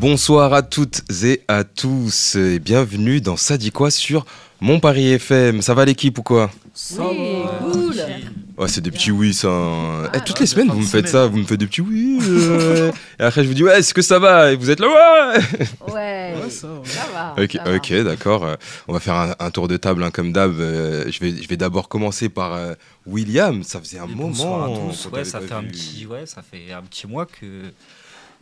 Bonsoir à toutes et à tous et bienvenue dans Ça dit quoi sur Mon Paris FM. Ça va l'équipe ou quoi? Oui, cool. Ouais, c'est des petits oui ça. Eh, toutes les semaines vous me faites ça, vous me faites des petits oui. euh, et après je vous dis ouais, est-ce que ça va? Et vous êtes là ouais. Ouais, Ouais, ça, ouais. ça va. Ok, ça d'accord. Euh, On va faire un, un tour de table hein, comme d'hab. Euh, je vais, je vais d'abord commencer par euh, William. Ça faisait un Et moment. bonsoir à tous. Ouais, ça fait un petit, ouais, ça fait un petit mois que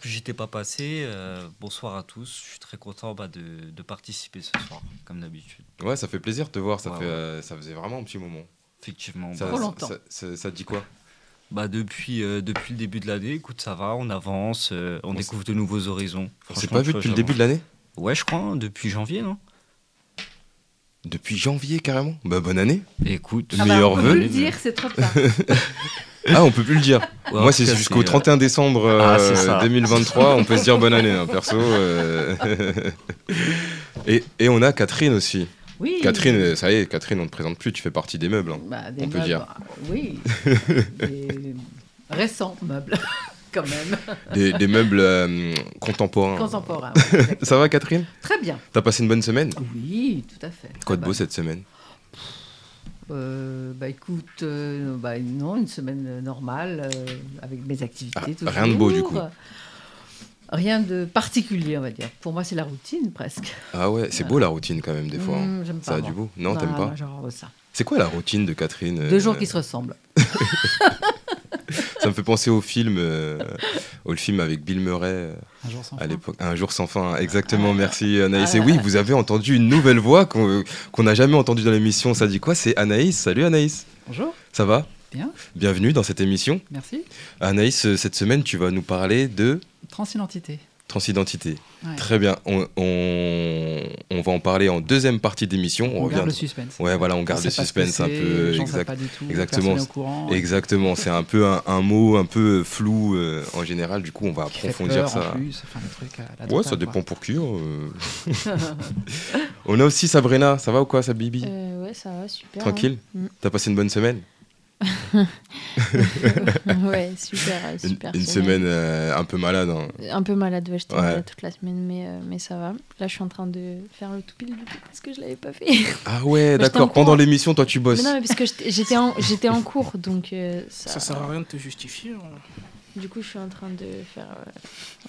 que j'étais pas passé. Euh, bonsoir à tous. Je suis très content bah, de, de participer ce soir, comme d'habitude. Ouais, ça fait plaisir de te voir. Ça Ouais, fait, ouais. euh, ça faisait vraiment un petit moment. Effectivement. Ça, bah, Trop ça- longtemps. ça- ça- ça te dit quoi? Bah, depuis euh, depuis le début de l'année, écoute, ça va, on avance, euh, on On découvre de nouveaux horizons. On s'est pas vu depuis le début de l'année? Ouais, je crois, hein, depuis janvier, non? Depuis janvier carrément? Bah bonne année. Écoute, De Ah bah, meilleurs on peut plus le dire, c'est trop tard. Ah, on peut plus le dire. Ouais, Moi, c'est jusqu'au euh, 31 décembre euh, Ah, c'est ça. 2023. On peut se dire bonne année, hein, perso. euh. et, et on a Catherine aussi. Oui. Catherine, euh, ça y est, Catherine, on ne te présente plus. Tu fais partie des meubles. hein. Bah, des on peut meubles, dire. ah, Oui. des récents meubles, quand même. Des, des meubles euh, contemporains. Contemporains. ouais. Ça va, Catherine? Très bien. T'as passé une bonne semaine? Oui, tout à fait. Quoi de Très beau bonne. cette semaine? Euh, Bah écoute, euh, bah, non, une semaine euh, normale, euh, avec mes activités. Ah, rien de beau, du coup. Rien de particulier, on va dire. Pour moi, c'est la routine, presque. Ah ouais, c'est beau la routine quand même, des fois. hein. Mmh, j'aime Ça pas, a moi. du beau Non, t'aimes pas genre ça. C'est quoi la routine de Catherine Deux jours qui se ressemblent. Ça me fait penser au film, euh, au film avec Bill Murray euh, Un jour sans à fin. l'époque. Un jour sans fin, exactement, merci Anaïs. Ah. Et oui, vous avez entendu une nouvelle voix qu'on qu'on n'a jamais entendue dans l'émission. Ça dit quoi? C'est Anaïs. Salut Anaïs. Bonjour, Ça va? Bien, Bienvenue dans cette émission. merci. Anaïs, euh, cette semaine, tu vas nous parler de Transidentité. Transidentité. Ouais. Très bien. On, on- on va en parler en deuxième partie d'émission. On, On, garde le suspense. Ouais, voilà, on garde le suspense un peu. les gens savent exact- pas du tout, exactement. au courant. Exactement, c'est un peu un, un mot un peu flou euh, en général. Du coup, on va Qui fait approfondir peur, ça. En plus, enfin, le truc à la Ouais, ça quoi. dépend pour qui. hein, euh. on a aussi Sabrina. Ça va ou quoi, sa bibi? Euh, ouais, ça va, super. Tranquille? Mm. T'as passé une bonne semaine? hein. ouais, super, euh, Une, super. une semaine euh, un peu malade. hein. Un peu malade, ouais, j'étais Ouais. malade toute la semaine, mais, euh, mais ça va. Là, je suis en train de faire le du coup, parce que je l'avais pas fait. Ah ouais, d'accord. Pendant l'émission, toi, tu bosses. mais non, mais parce que j'étais- j'étais en, en cours, donc euh, ça, Ça sert à rien de te justifier. hein. Du coup, je suis en train de faire.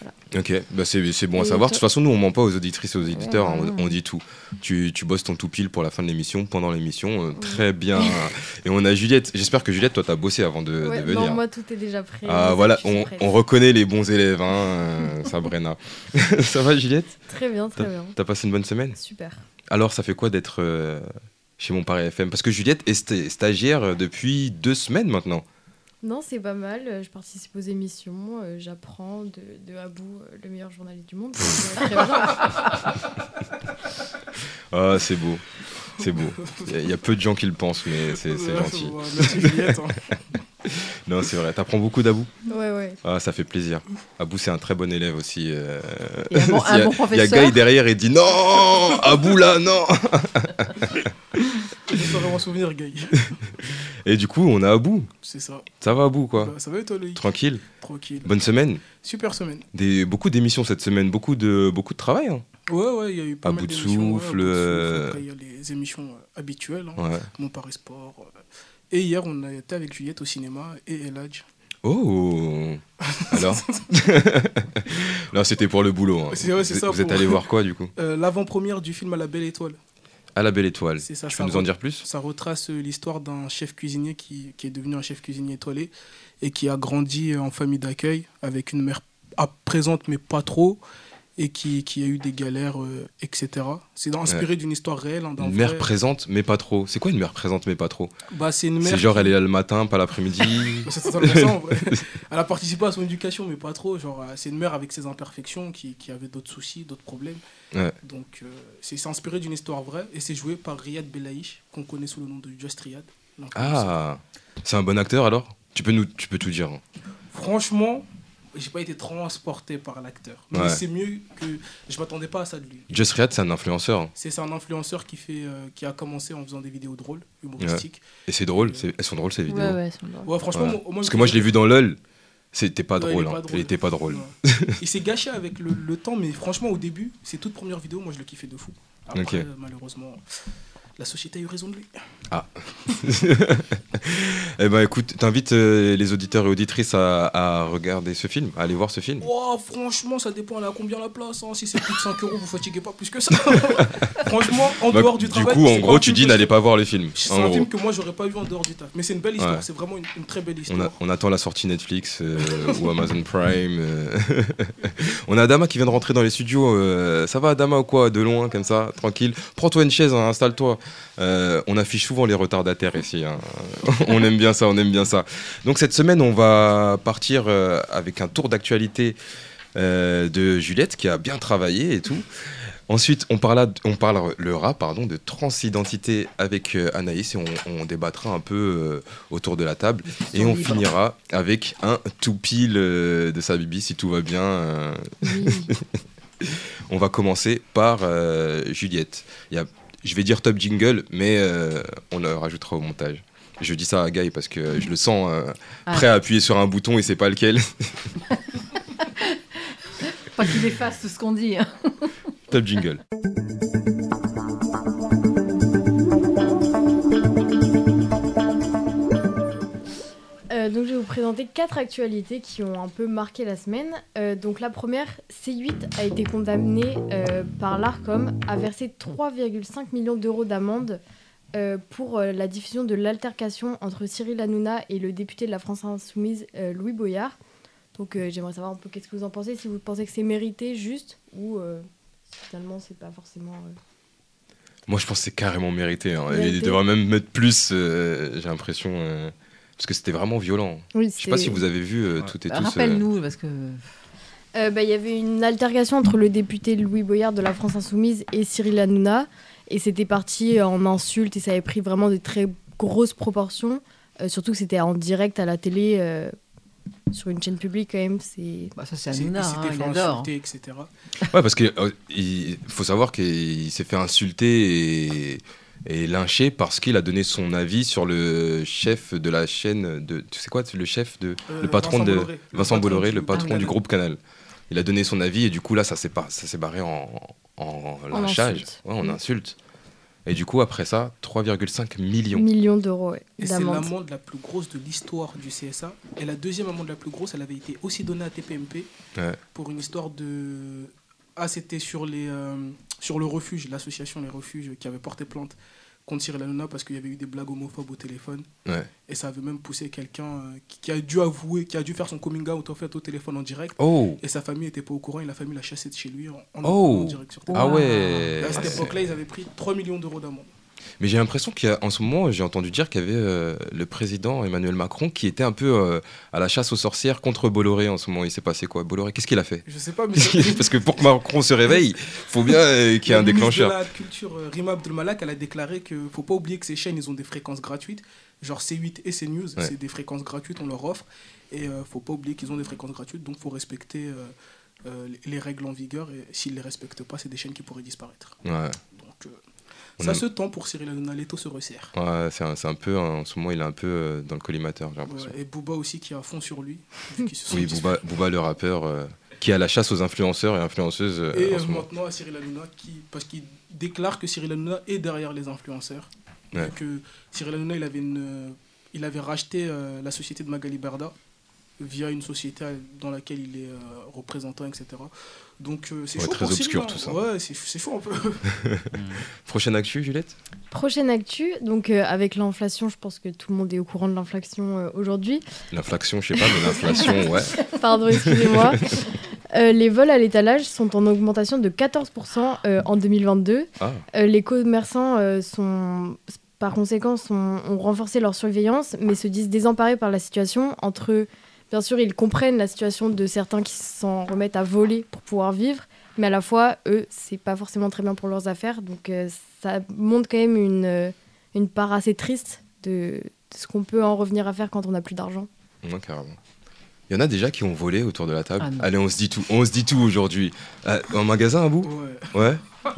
euh, Ok, bah c'est c'est bon à savoir. De toute façon, nous, on ment pas aux auditrices et aux éditeurs. hein, Ouais, on, dit tout. Tu, tu bosses ton tout pile pour la fin de l'émission, pendant l'émission. euh, très bien. et on a Juliette. J'espère que Juliette, toi, t'as bossé avant de, venir. non, moi, tout est déjà prêt. Ah voilà, on, reconnaît les bons élèves, hein, euh, Sabrina. ça va Juliette? Très bien, très bien. T'as passé une bonne semaine? Super. Alors ça fait quoi d'être euh, chez mon Paris FM Parce que Juliette est sta- stagiaire depuis deux semaines maintenant. Non, c'est pas mal. euh, Je participe aux émissions. euh, J'apprends de, de Abou, euh, le meilleur journaliste du monde. donc, très bien. Ah c'est beau, c'est beau. Il y a- il y, a peu de gens qui le pensent, mais c'est gentil. ouais, Merci Juliette. hein. Non c'est vrai, t'apprends beaucoup d'Abou Ouais, ouais. Ah ça fait plaisir. Abou c'est un très bon élève aussi. euh, Et un bon- il y a- un bon Il y a professeur. Guy derrière et dit non Abou là, non Je saurais m'en souvenir, Guy. Et du coup on a Abou. C'est ça. Ça va Abou quoi? Bah, ça va et toi, Loïc? Tranquille. Tranquille. Bonne semaine. Super semaine. Des, beaucoup d'émissions cette semaine, beaucoup de, beaucoup de travail. hein. Ouais, ouais, il y a eu pas À mal bout de ouais, souffle, il y a les émissions euh, habituelles. hein. Ouais. Mon Paris Sport. euh. Et hier, on a été avec Juliette au cinéma et Eladj. Oh Alors Là, c'était pour le boulot. hein. Ouais, vous ça, vous êtes allé voir quoi, du coup Euh, L'avant-première du film à la Belle Étoile. À la Belle Étoile. C'est ça, Tu ça peux nous en re- dire plus? Ça retrace l'histoire d'un chef cuisinier qui, qui est devenu un chef cuisinier étoilé et qui a grandi en famille d'accueil avec une mère présente mais pas trop et qui, qui a eu des galères, euh, etc. C'est inspiré d'une histoire réelle. hein, Une mère vrai- présente, mais pas trop. C'est quoi une mère présente, mais pas trop? Bah, c'est une mère. C'est genre, qui- elle est là le matin, pas l'après-midi. C'est vrai. Elle a participé à son éducation, mais pas trop. Genre, euh, c'est une mère avec ses imperfections qui, qui avait d'autres soucis, d'autres problèmes. Ouais. Donc, euh, c'est inspiré d'une histoire vraie et c'est joué par Riyad Belaïch, qu'on connaît sous le nom de Just Riyad. ah, c'est un bon acteur alors? Tu peux, nous, tu peux tout dire. hein. Franchement, j'ai pas été transporté par l'acteur. Mais Ouais. c'est mieux que. Je m'attendais pas à ça de lui. Just Riyad, c'est un influenceur. hein. C'est c'est un influenceur qui, fait, euh, qui a commencé en faisant des vidéos drôles, humoristiques. Et c'est drôle, c'est- elles sont drôles ces vidéos. Ouais, ouais, c'est drôle. Ouais, franchement, Ouais. moi- moi, Parce que moi je l'ai vu dans LOL, c'était pas Ouais, hein. drôle. Il était pas drôle. Ouais. il s'est gâché avec le, le temps, mais franchement, au début, ses toutes premières vidéos, moi je le kiffais de fou. Après, malheureusement, la société a eu raison de lui. Eh ben écoute, t'invites euh, les auditeurs et auditrices à, à regarder ce film, à aller voir ce film. Oh, franchement, ça dépend, a combien la place. hein. Si c'est plus de 5 euros, vous fatiguez pas plus que ça. franchement, en Bah, dehors du, du travail. coup, en gros, tu dis n'allez pas voir le film. C'est un gros. film que moi j'aurais pas vu en dehors du taf. Mais c'est une belle histoire, Ouais. c'est vraiment une, une très belle On, histoire. a- on attend la sortie Netflix euh, ou Amazon Prime. euh. on a Adama qui vient de rentrer dans les studios. ça va Adama ou quoi De loin comme ça, tranquille. Prends-toi une chaise, hein, installe-toi. Euh, on affiche souvent les retardataires ici. hein. on aime bien ça, on aime bien ça. Donc cette semaine, on va partir euh, avec un tour d'actualité euh, de Juliette qui a bien travaillé et tout. Ensuite, on, parla, on parlera pardon, de transidentité avec Anaïs et on, on débattra un peu euh, autour de la table. Et on libre. finira avec un tout pile euh, de sa bibi si tout va bien. euh. Oui. On va commencer par Juliette. Il y a, je vais dire top jingle, mais euh, on le rajoutera au montage. Je dis ça à Guy parce que je le sens euh, Ah. prêt à appuyer sur un bouton et c'est pas lequel. Pas qu'il efface tout ce qu'on dit. hein. top jingle. Présenter quatre actualités qui ont un peu marqué la semaine. Euh, donc la première, C8 a été condamné euh, par l'ARCOM à verser 3,5 millions d'euros d'amende euh, pour la diffusion de l'altercation entre Cyril Hanouna et le député de la France Insoumise Louis Boyard. Donc j'aimerais savoir un peu qu'est-ce que vous en pensez, si vous pensez que c'est mérité, juste, ou finalement c'est pas forcément... Moi, je pense que c'est carrément mérité. hein. Il devrait même mettre plus, j'ai l'impression. Parce que c'était vraiment violent. Oui, Je sais pas si vous avez vu euh, Ouais. toutes et tous. euh, Rappelle-nous, parce que. Euh, bah, Il y avait une altercation entre le député Louis Boyard de la France Insoumise et Cyril Hanouna. Et c'était parti en insultes et ça avait pris vraiment de très grosses proportions. Euh, surtout que c'était en direct à la télé, euh, sur une chaîne publique quand même. C'est... Bah, ça, c'est Hanouna, hein, il fait adore. insulter, etc. Ouais, parce qu'il faut savoir qu'il s'est fait insulter et, et lyncher parce qu'il a donné son avis sur le chef de la chaîne de. Tu sais quoi, le chef de. Euh, le patron Vincent de. Bolloré. Le Vincent patron Bolloré, du le patron Canal. du groupe Canal. Il a donné son avis et du coup, là, ça s'est pas- ça s'est barré en, en En lynchage. insulte. Ouais, en Mm. insulte. Et du coup, après ça, 3,5 millions. Millions d'euros ouais, Et c'est d'amende. l'amende la plus grosse de l'histoire du CSA. Et la deuxième amende la plus grosse, elle avait été aussi donnée à TPMP Ouais. pour une histoire de. Ah, c'était sur, les, euh, sur le refuge, l'association Les Refuges qui avait porté plainte contre Cyril Hanouna parce qu'il y avait eu des blagues homophobes au téléphone. Ouais. Et ça avait même poussé quelqu'un euh, qui, qui a dû avouer, qui a dû faire son coming out en fait au téléphone en direct. Oh Et sa famille n'était pas au courant et la famille l'a chassé de chez lui en, en, Oh. en direct sur Ah ouais Et à cette époque-là, ils avaient pris 3 millions d'euros d'amende. Mais j'ai l'impression qu'en ce moment, j'ai entendu dire qu'il y avait euh, le président Emmanuel Macron qui était un peu euh, à la chasse aux sorcières contre Bolloré en ce moment. Il s'est passé quoi Bolloré, qu'est-ce qu'il a fait? Je sais pas, mais. Parce que pour que Macron se réveille, faut bien euh, qu'il y ait un déclencheur. de la culture, Rima Abdelmalak, elle a déclaré qu'il ne faut pas oublier que ces chaînes, ils ont des fréquences gratuites. Genre C8 et CNews, Ouais. c'est des fréquences gratuites, on leur offre. Et il ne faut pas oublier qu'ils ont des fréquences gratuites, donc il faut respecter les- les règles en vigueur. Et s'ils ne les respectent pas, c'est des chaînes qui pourraient disparaître. Ouais, Donc On ça aime- se tend pour Cyril Hanouna, l'étau se resserre. ouais c'est un, un peu, en ce moment, il est un peu euh, dans le collimateur, j'ai l'impression. Ouais, et Booba aussi qui est à fond sur lui. se Oui. Booba, Booba, le rappeur, euh, qui à la chasse aux influenceurs et influenceuses euh, Et en ce moment. maintenant à Cyril Hanouna, qui, parce qu'il déclare que Cyril Hanouna est derrière les influenceurs. Ouais. Et que Cyril Hanouna, il avait, une, euh, il avait racheté la société de Magali Berda via une société dans laquelle il est euh, représentant, etc. Donc euh, c'est Ouais, chaud très pour obscur, hein. tout ça. Ouais, c'est chaud un peu. Prochaine actu, Juliette? Prochaine actu, donc euh, avec l'inflation, je pense que tout le monde est au courant de l'inflation euh, aujourd'hui. L'inflation, je sais pas, mais l'inflation, ouais. Pardon, excusez-moi. Euh, les vols à l'étalage sont en augmentation de 14% euh, en 2022. Ah. Euh, les commerçants euh, sont, par conséquent, sont- ont renforcé leur surveillance, mais se disent désemparés par la situation. Entre eux, bien sûr, ils comprennent la situation de certains qui s'en remettent à voler pour pouvoir vivre, mais à la fois, eux, c'est pas forcément très bien pour leurs affaires. Donc, euh, ça montre quand même une, euh, une part assez triste de, de ce qu'on peut en revenir à faire quand on n'a plus d'argent. Ouais, carrément. Il y en a déjà qui ont volé autour de la table. Ah. Allez, on se dit tout. On se dit tout aujourd'hui. Euh, en magasin, à bout Ouais. Ouais.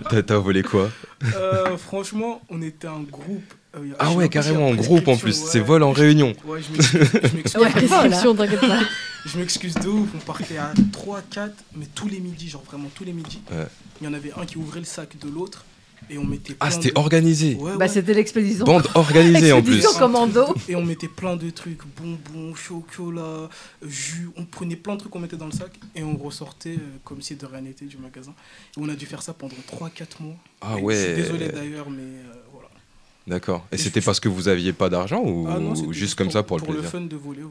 T'as- T'as volé quoi? Euh, franchement, on était un groupe. Euh, Ah ouais, carrément, en groupe en plus. C'est vol en réunion. Ouais, je m'excuse. je m'excuse. Ouais, Prescription, t'inquiète pas. Je m'excuse de ouf, on partait à 3, 4, mais tous les midis, genre vraiment tous les midis. Ouais. Il y en avait un qui ouvrait le sac de l'autre et on mettait Ah, plein c'était de... organisé. Ouais, Bah, ouais. c'était l'expédition. Bande organisée en plus. Expédition commando. Et on mettait plein de trucs, bonbons, chocolat, jus, on prenait plein de trucs qu'on mettait dans le sac et on ressortait euh, comme si de rien n'était du magasin. Et on a dû faire ça pendant 3-4 mois. Ah Et ouais. Je suis désolé d'ailleurs, mais euh. D'accord. Et Et c'était je- parce que vous aviez pas d'argent ou Ah non, juste comme ça pour le Pour le plaisir fun de voler.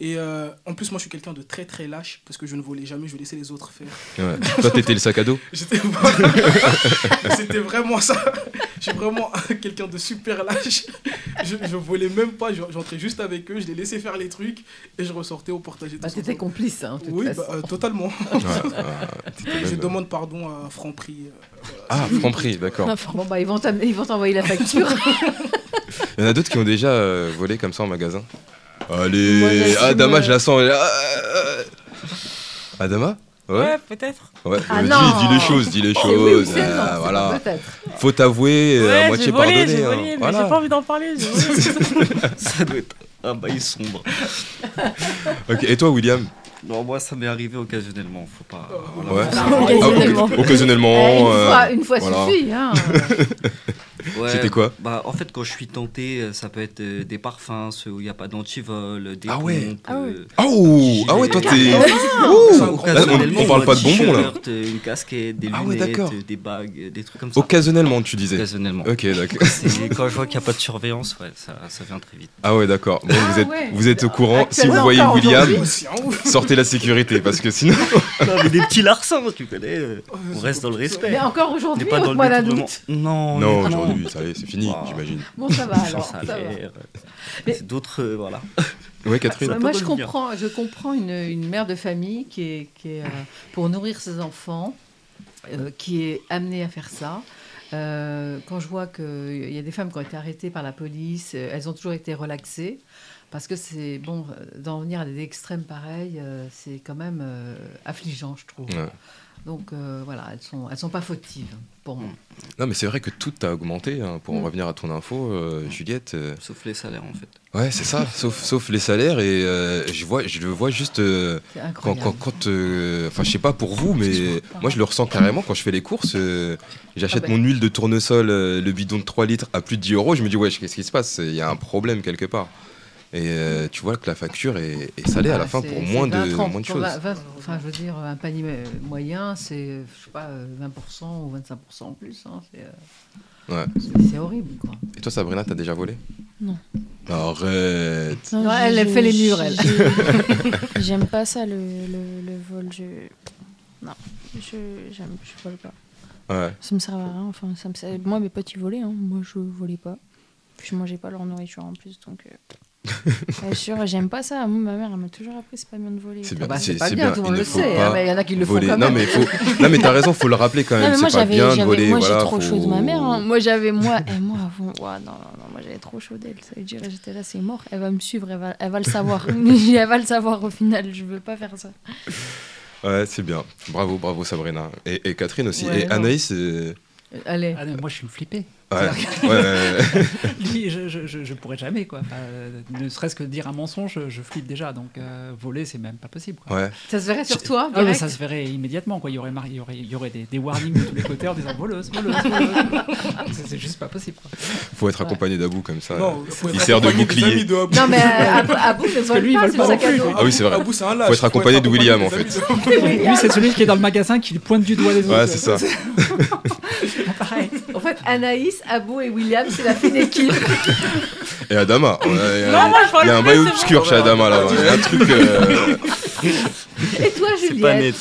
Et euh, en plus, moi je suis quelqu'un de très très lâche parce que je ne volais jamais, je laissais les autres faire. Ouais. Toi, t'étais le sac à dos J'étais C'était vraiment ça. Je suis vraiment quelqu'un de super lâche. Je, je volais même pas, je- j'entrais juste avec eux, je les laissais faire les trucs et je ressortais au portage. Bah, t'étais complice, hein, Oui, façon. bah, euh, totalement. Ouais, Je même- demande pardon à Franprix. Ah, Franprix, d'accord. Bon, bah, ils vont t'am- ils vont t'envoyer la facture. Il y en a d'autres qui ont déjà euh, volé comme ça en magasin. Moi, Allez, j'assume, Adama, je la sens. elle Ah, Adama? Ouais. peut-être. Ouais, Ah dis, non. dis les choses, dis les C'est oui ou choses. c'est euh, c'est voilà. peut-être. Faut t'avouer, euh, à Ouais, moitié j'ai volé, pardonné. j'ai hein. volé, mais Voilà. j'ai pas envie d'en parler. j'ai volé. Ça doit être un bail sombre. Ok, Et toi, William? Non, moi, ça m'est arrivé occasionnellement. Faut pas. voilà. Ouais. Occasionnellement. Ah. Occasionnellement. Eh, une, euh, fois, une fois voilà. suffit. Hein. Ouais, C'était quoi Bah, en fait, quand je suis tenté, euh, ça peut être euh, des parfums, ceux où il n'y a pas d'antivol, des Ah ouais. pompes, Ah ouais. euh, Oh Ah ouais, toi, t'es. On parle pas de bonbons, là. euh, Une casquette, des Ah ouais, lunettes, euh, des bagues, euh, des trucs comme ça. Occasionnellement, tu disais. Occasionnellement. Ok, d'accord. Quand je vois qu'il n'y a pas de surveillance, ouais, ça, ça vient très vite. Ah ouais, d'accord. Bon, vous, êtes, ouais. vous êtes au courant. Si vous voyez William, aujourd'hui. Sortez la sécurité parce que sinon. non, mais des petits larcins, tu connais. euh, On reste dans le respect. Mais encore On n'est aujourd'hui, pas dans le. Non, Non, honnêtement, aujourd'hui, ça y est, c'est fini, Wow. j'imagine. Bon, ça va alors. ça va. salaire. Mais- C'est d'autres, euh, voilà. Ouais, Catherine. Ça Moi, je comprends, je comprends une, une mère de famille qui est, qui est, euh, pour nourrir ses enfants, euh, qui est amenée à faire ça. Euh, quand je vois qu'il y a des femmes qui ont été arrêtées par la police, euh, elles ont toujours été relaxées. Parce que c'est bon, euh, d'en venir à des extrêmes pareils, euh, c'est quand même euh, affligeant, je trouve. Ouais. Donc euh, voilà, elles sont, elles sont pas fautives pour moi. Non, mais c'est vrai que tout a augmenté. hein, pour en Mm. revenir à ton info, euh, Juliette. euh, Sauf les salaires, en fait. Ouais, c'est ça, sauf, sauf les salaires. Et euh, je, vois, je le vois juste. euh, C'est quand, incroyable. quand, quand, euh, enfin, je sais pas pour vous, mais moi je le ressens carrément quand je fais les courses. euh, J'achète Ah ben. mon huile de tournesol, euh, le bidon de 3 litres à plus de 10 euros. Je me dis, ouais, qu'est-ce qui se passe? Il y a un problème quelque part. Et euh, tu vois que la facture est, est salée à la Ah, fin pour moins 20, de, 30, moins de choses. 20, 20, enfin, je veux dire, un panier euh, moyen, c'est, je sais pas, euh, 20% ou 25% en plus. hein, c'est, euh, Ouais. c'est- c'est horrible, quoi. Et toi, Sabrina, t'as déjà volé? Non. Arrête Non, Non, elle, fait les murs, elle. j'ai- J'aime pas ça, le, le, le vol. Je... Non, je, j'aime, je vole pas. Ouais. Ça me sert à rien. Enfin, ça me sert- Moi, mes potes, ils volaient. hein. Moi, je volais pas. Puis je mangeais pas leur nourriture en plus. Donc, euh... bien sûr, j'aime pas ça. Moi, ma mère, elle m'a toujours appris c'est pas bien de voler. C'est bien. tout. Bah, c'est- pas bien, bien, tout le il monde le sait, hein, mais il y en a qui le font voler. quand Non, même. mais faut... non, mais t'as raison, faut le rappeler quand Non, même. mais moi, C'est pas j'avais, bien de j'avais- voler. moi, voilà, j'ai trop faut- chaud de ma mère. hein. Moi, j'avais, moi, et moi, avant, ouah, non, non, non, moi, j'avais trop chaud d'elle. Ça veut dire, j'étais là, c'est mort. Elle va me suivre, elle va, elle va le savoir. elle va le savoir au final. Je veux pas faire ça. Ouais, c'est bien. Bravo, bravo Sabrina. Et, et Catherine aussi. Ouais, et non. Anaïs. euh, Allez. Ah non, moi, je suis flippé. Ouais. ouais, ouais, Lui, je, je, je, pourrais jamais, quoi. Enfin, euh, ne serait-ce que dire un mensonge, je flippe déjà. Donc, euh, voler, c'est même pas possible. Quoi. ouais. Ça se verrait sur toi, Ah, mais ça se verrait immédiatement. Quoi. Il, y aurait, mar- il, y aurait, il y aurait des, des warnings de tous les côtés en disant voleuse, voleuse, voleuse. c'est, c'est juste pas possible. Quoi. Faut être accompagné d'abou comme ça. Non, Il sert de bouclier. de. Non, mais euh, Abou, ne vole pas, vole c'est pas le sac à dos. Ah oui, c'est vrai. Abou, c'est un lâche. Faut être accompagné de William, en fait. Lui, c'est celui qui est dans le magasin qui pointe du doigt les autres. Ouais, c'est ça. Pareil. En fait, Anaïs, Abou et William, c'est la fine équipe. Et Adama. Il y a, y un bail obscur chez Adama là. Il y a un truc. euh, Et toi, C'est pas Juliette net.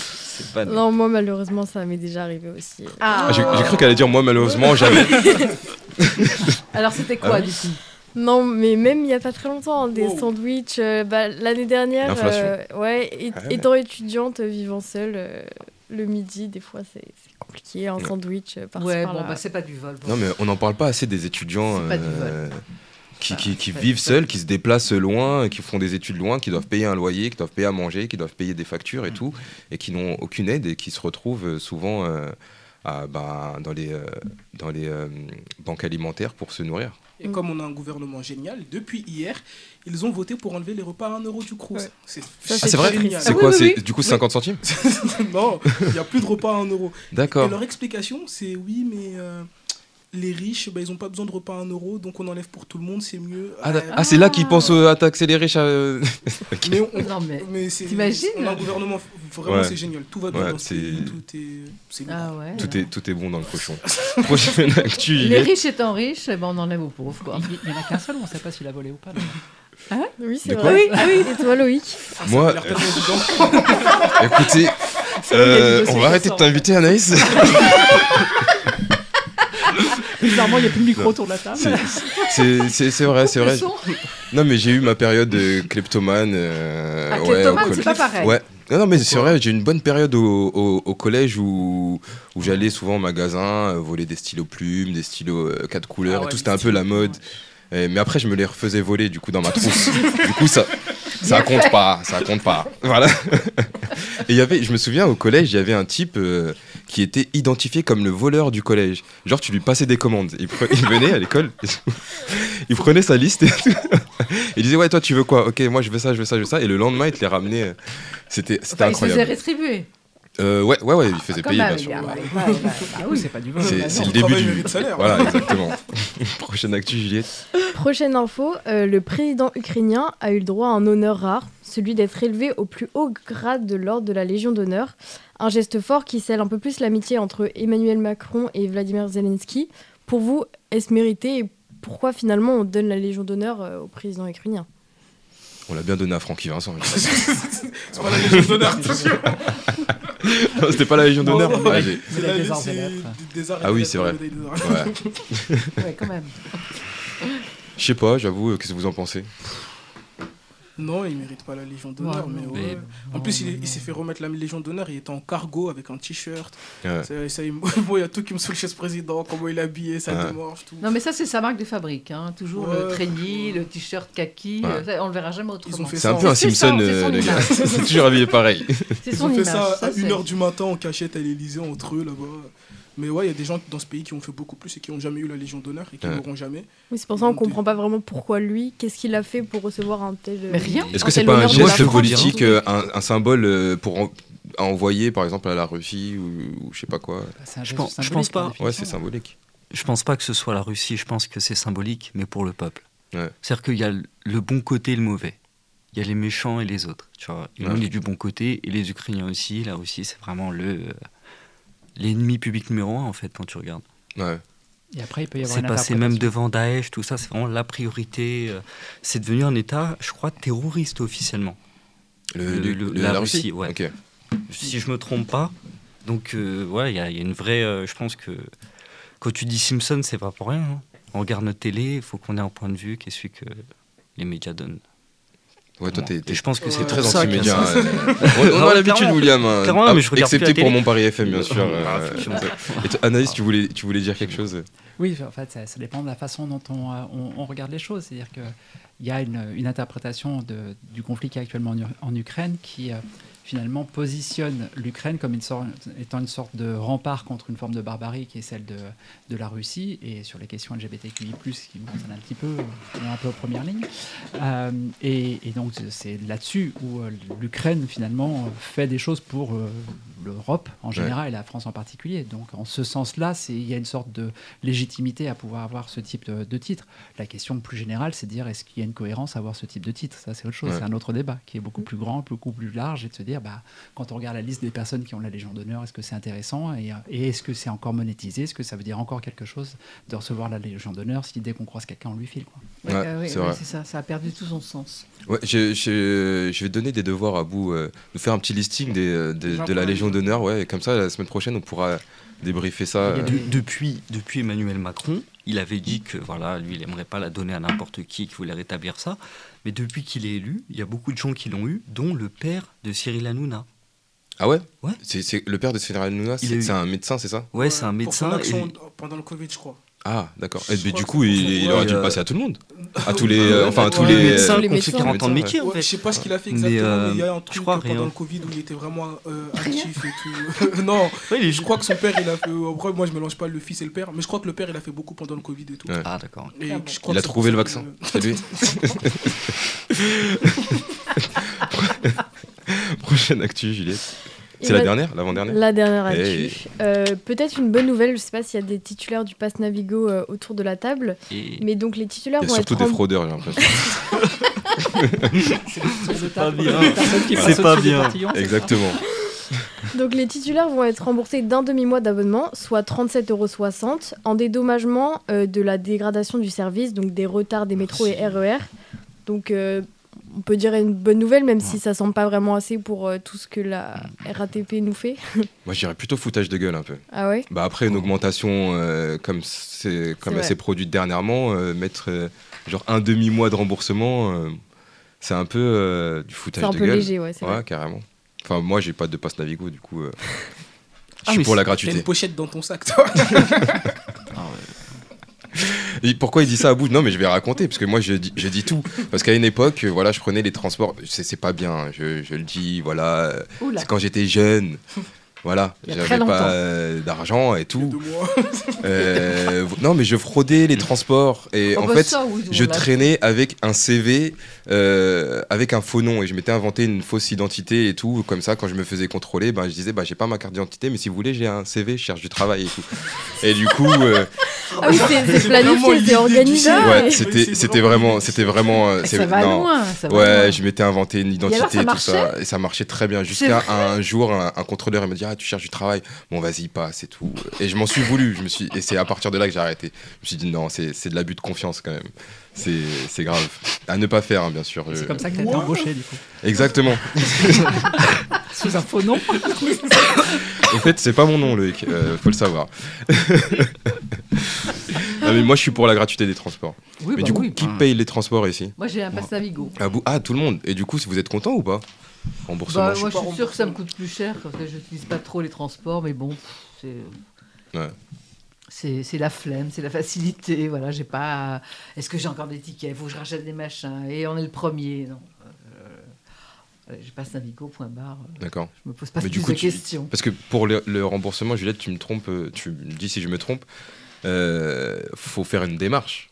Pas net. Non, moi malheureusement ça m'est déjà arrivé aussi. Ah, Ah, J'ai cru qu'elle allait dire moi malheureusement jamais. Alors c'était quoi Ah du coup? Non, mais même il n'y a pas très longtemps, des Wow. sandwichs. euh, bah, L'année dernière, euh, ouais, et- Ah ouais. étant étudiante, vivant seule, euh, le midi, des fois c'est compliqué, un sandwich euh, par-ci Ouais, bon, bah c'est pas du vol. bon. Non mais on n'en parle pas assez des étudiants C'est pas du euh, qui, qui, qui Ouais, vivent seuls, qui se déplacent loin, qui font des études loin, qui doivent payer un loyer, qui doivent payer à manger, qui doivent payer des factures et tout, et qui n'ont aucune aide et qui se retrouvent euh, souvent euh, à, bah, dans les, euh, dans les euh, banques alimentaires pour se nourrir. Et comme on a un gouvernement génial, depuis hier, ils ont voté pour enlever les repas à 1 euro du Crous. Ouais. C'est Ah vrai génial. C'est Ah oui, quoi oui, C'est oui. du coup 50 centimes non, il n'y a plus de repas à 1 euro. Et D'accord. leur explication, c'est oui, mais euh, les riches, bah, ils n'ont pas besoin de repas à 1 euro, donc on enlève pour tout le monde, c'est mieux. Ah, Euh, ah, c'est là qu'ils pensent euh, à taxer les riches. à- mais on- Non mais. mais c'est- T'imagines On a un gouvernement, vraiment, Ouais. c'est génial. Tout va bien Ouais, dans ce c'est- pays, tout est. C'est lourd. Ah ouais. Tout est, tout est bon dans le cochon. Prochaine actu, Les riches étant riches, eh ben, on enlève aux pauvres quoi. Il n'y en a qu'un seul, on ne sait pas s'il a volé ou pas. d'ailleurs. Oui, c'est vrai. Ah oui, et toi Loïc? Ah, Moi. Écoutez, euh, on va arrêter de t'inviter, Anaïs. Bizarrement, il n'y a plus de micro autour de la table. C'est- vrai, c'est vrai. Non, mais j'ai eu ma période de kleptomane. euh, Ah, ouais, kleptomane, c'est pas pareil. Ouais. Non, non, mais c'est vrai, j'ai eu une bonne période au, au- au collège où, où j'allais souvent au magasin euh, voler des stylos plumes, des stylos euh, quatre couleurs Ah et ouais, tout. C'était un peu la mode. Et- mais après, je me les refaisais voler du coup dans ma trousse. du coup, ça, ça compte pas, ça compte pas. Voilà. Et y avait, je me souviens au collège, il y avait un type euh, qui était identifié comme le voleur du collège. Genre, tu lui passais des commandes. Il, pre- il venait à l'école, il prenait sa liste et tout. Il disait ouais, toi, tu veux quoi? Ok, moi, je veux ça, je veux ça, je veux ça. Et le lendemain, il te les ramenait. C'était, Enfin, il se faisait incroyable. rétribuer. Euh, ouais, ouais, ouais, il faisait Quand payer, bien sûr. bah, bah, bah, Ah oui. c'est pas du vol. C'est, le début du. salaire. Voilà, exactement. Prochaine actu, Juliette. Prochaine info, euh, le président ukrainien a eu le droit à un honneur rare, celui d'être élevé au plus haut grade de l'ordre de la Légion d'honneur. Un geste fort qui scelle un peu plus l'amitié entre Emmanuel Macron et Vladimir Zelensky. Pour vous, est-ce mérité et pourquoi finalement on donne la Légion d'honneur euh, au président ukrainien? On l'a bien donné à Francky Vincent. C'est pas la Légion d'honneur, attention. Non, C'était pas la Légion d'honneur Ah, C'est la des des arts Ah oui, c'est vrai. Ouais. Ouais, quand même. Je sais pas, j'avoue, euh, qu'est-ce que vous en pensez? Non, il mérite pas la Légion d'honneur, Ouais, mais ouais. mais- En plus, il, non, s'est fait remettre la Légion d'honneur, il était en cargo avec un t-shirt. Ouais. Ça, ça, il il y a tout qui me saoule chez ce président, comment il est habillé, sa Ouais. démarche, tout. Non, mais ça, c'est sa marque de fabrique. Hein. Toujours le Ouais. traînis, le t-shirt kaki. Ouais. euh, ça, on le verra jamais autrement. C'est un peu un Simpson, c'est euh, gars. C'est toujours habillé pareil. C'est Ils son ont fait image. ça à c'est- 1h du matin en cachette à l'Elysée entre eux là-bas. Mais ouais, il y a des gens dans ce pays qui ont fait beaucoup plus et qui n'ont jamais eu la Légion d'honneur et qui Ouais. l'auront jamais. Oui, c'est pour ça qu'on comprend pas vraiment pourquoi lui, qu'est-ce qu'il a fait pour recevoir un tel. Mais rien. Est-ce que c'est pas un geste politique, euh, un, un symbole euh, pour en- à envoyer par exemple à la Russie ou, ou je sais pas quoi? Bah, Je pense- je pense pas. par Ouais, c'est symbolique. Je pense pas que ce soit la Russie, je pense que c'est symbolique, mais pour le peuple. Ouais. C'est-à-dire qu'il y a le bon côté et le mauvais. Il y a les méchants et les autres. Tu vois. Et Ouais. nous, on est du bon côté, et les Ukrainiens aussi. La Russie, c'est vraiment le euh, l'ennemi public numéro un, en fait, quand tu regardes. Ouais. Et après, il peut y avoir C'est passé même devant Daesh, tout ça, c'est vraiment la priorité. euh, C'est devenu un État, je crois, terroriste officiellement. Le, Le- le- le- la, la Russie, Russie, ouais. Ok. si je me trompe pas. Donc, euh, ouais, il y, a il y a une vraie. euh, je pense que quand tu dis Simpson, c'est pas pour rien. hein. On regarde notre télé, il faut qu'on ait un point de vue qui est celui que les médias donnent. Ouais, toi, t'es, je pense que c'est très anti-média. on, a l'habitude. William. Clairement, Ah, mais je regarde plus excepté pour mon Paris FM, bien sûr. Ah, euh, effectivement. et toi, Anaïs, tu voulais, tu voulais dire quelque chose? Oui, en fait, ça, ça dépend de la façon dont on, euh, on- on regarde les choses. C'est-à-dire qu'il y a une, une interprétation de- du conflit qui est actuellement en Ukraine qui euh, finalement positionne l'Ukraine comme une sorte, étant une sorte de rempart contre une forme de barbarie qui est celle de, de la Russie et sur les questions LGBTQI+, qui montent un petit peu, euh, un peu aux premières lignes. Euh, et, et donc c'est là-dessus où euh, l'Ukraine finalement fait des choses pour euh, l'Europe en général et la France en particulier. Donc en ce sens-là, il y a une sorte de légitimité à pouvoir avoir ce type de, de titre. La question plus générale, c'est de dire est-ce qu'il y a une cohérence à avoir ce type de titre? Ça, c'est autre chose. Ouais. C'est un autre débat qui est beaucoup plus grand, beaucoup plus large, et de se dire dire, bah, quand on regarde la liste des personnes qui ont la Légion d'honneur, est-ce que c'est intéressant et, et est-ce que c'est encore monétisé? Est-ce que ça veut dire encore quelque chose de recevoir la Légion d'honneur si dès qu'on croise quelqu'un, on lui file quoi? Ouais, Ouais, euh, oui, c'est ça, ça a perdu tout son sens. Ouais, je, je- je vais donner des devoirs à bout, euh, nous faire un petit listing des, euh, des- de la Légion d'honneur, ouais, et comme ça la semaine prochaine on pourra débriefer ça. Euh. des- De- depuis, depuis Emmanuel Macron, il avait dit que voilà, lui, il aimerait pas la donner à n'importe qui, qu'il voulait rétablir ça. Mais depuis qu'il est élu, il y a beaucoup de gens qui l'ont eu, dont le père de Cyril Hanouna. Ah ouais, Ouais. C'est c'est- le père de Cyril Hanouna, c'est eu- c'est un médecin, c'est ça? Ouais, c'est un Pour son médecin. action et- pendant le Covid, je crois. Ah d'accord. Et mais crois du coup il, il aurait dû le euh, passer à tout le monde, à tous les, euh, enfin à tous ouais, les. médecins les fait médecins. 40 ans de Ouais. métier, en Ouais, fait. je sais pas ce qu'il a fait Mais, exactement, euh, mais il y a un je truc crois euh, pendant rien. le Covid où il était vraiment euh, actif et tout. non, Ouais, il est je crois que son père, il a fait. euh, Après, moi, je mélange pas le fils et le père, mais je crois que le père, il a fait beaucoup pendant le Covid et tout. Ouais. Ah, d'accord. Et Ah bon. je crois Il a trouvé le vaccin, que- c'est lui. Prochaine actu, Juliette. C'est la dernière, l'avant-dernière La dernière actu. Hey. Euh, Peut-être une bonne nouvelle, je sais pas s'il y a des titulaires du Pass Navigo euh, autour de la table, Et mais donc les titulaires Il y a vont surtout être des rem- fraudeurs, j'ai l'impression. C'est pas bien. C'est pas des bien. Exactement. Donc les titulaires vont être remboursés d'un demi-mois d'abonnement, soit 37,60 euros, en dédommagement euh, de la dégradation du service, donc des retards des métros et RER. Donc euh, on peut dire une bonne nouvelle, même si ça semble pas vraiment assez pour euh, tout ce que la RATP nous fait. Moi, je dirais plutôt foutage de gueule un peu. Ah ouais? Bah après une augmentation euh, comme c'est comme C'est elle s'est produite dernièrement, euh, mettre euh, genre un demi mois de remboursement, euh, c'est un peu euh, du foutage C'est un de peu gueule. léger, ouais, c'est Ouais, vrai. carrément. Enfin moi j'ai pas de passe Navigo du coup. euh, je Ah, suis mais pour la T'as gratuité. une pochette dans ton sac, toi. Et pourquoi il dit ça à bout Non mais je vais raconter parce que moi je dis, je dis tout. Parce qu'à une époque euh, voilà je prenais les transports. C'est c'est pas bien hein, je, je le dis voilà. C'est quand j'étais jeune voilà j'avais pas euh, d'argent et tout. Euh, non mais je fraudais les transports et Oh, en bah, fait ça, oui, on je traînais avec un CV euh, avec un faux nom et je m'étais inventé une fausse identité et tout comme ça quand je me faisais contrôler ben je disais bah j'ai pas ma carte d'identité mais si vous voulez j'ai un CV je cherche du travail et tout et du coup euh, Ah oui, c'est planifié, c'est organisé. ouais c'était vraiment c'était vraiment Ça va non. loin. Ça va Ouais, loin. je m'étais inventé une identité alors, ça tout ça et ça marchait très bien jusqu'à un jour un, un contrôleur il m'a dit ah tu cherches du travail. Bon vas-y passe et tout. Et je m'en suis voulu je me suis et c'est à partir de là que j'ai arrêté. Je me suis dit non c'est c'est de l'abus de confiance quand même. C'est c'est grave. À ne pas faire hein, bien sûr. C'est Euh, comme ça que tu as été embauché, du coup. exactement. Sous un faux nom. en fait c'est pas mon nom Loïc euh, faut le savoir mais moi je suis pour la gratuité des transports Oui, mais bah du coup oui. qui paye les transports ici Moi, j'ai un passe Navigo. ah, ah tout le monde et du coup vous êtes content ou pas remboursement Bah, je moi, suis je suis sûr que ça me coûte plus cher parce que je n'utilise pas trop les transports, mais bon, c'est. Ouais. C'est la flemme, c'est la facilité. Voilà, j'ai pas. Est-ce que j'ai encore des tickets? Il faut que je rachète des machins. Et on est le premier. Non. Euh, je passe Navigo, point barre. d'accord Je me pose pas Mais plus du coup, de tu- questions. Parce que pour le, le remboursement, Juliette, tu me trompes, euh, tu me dis si je me trompe, euh, faut faire une démarche.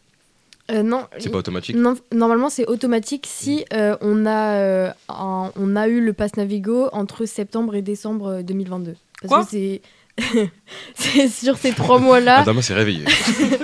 Euh, non, C'est pas automatique. Non, normalement, c'est automatique si euh, on, a, euh, un- on a eu le pass Navigo entre septembre et décembre euh, 2022. Parce Quoi? que c'est. c'est sur ces trois mois-là, Adama s'est réveillé.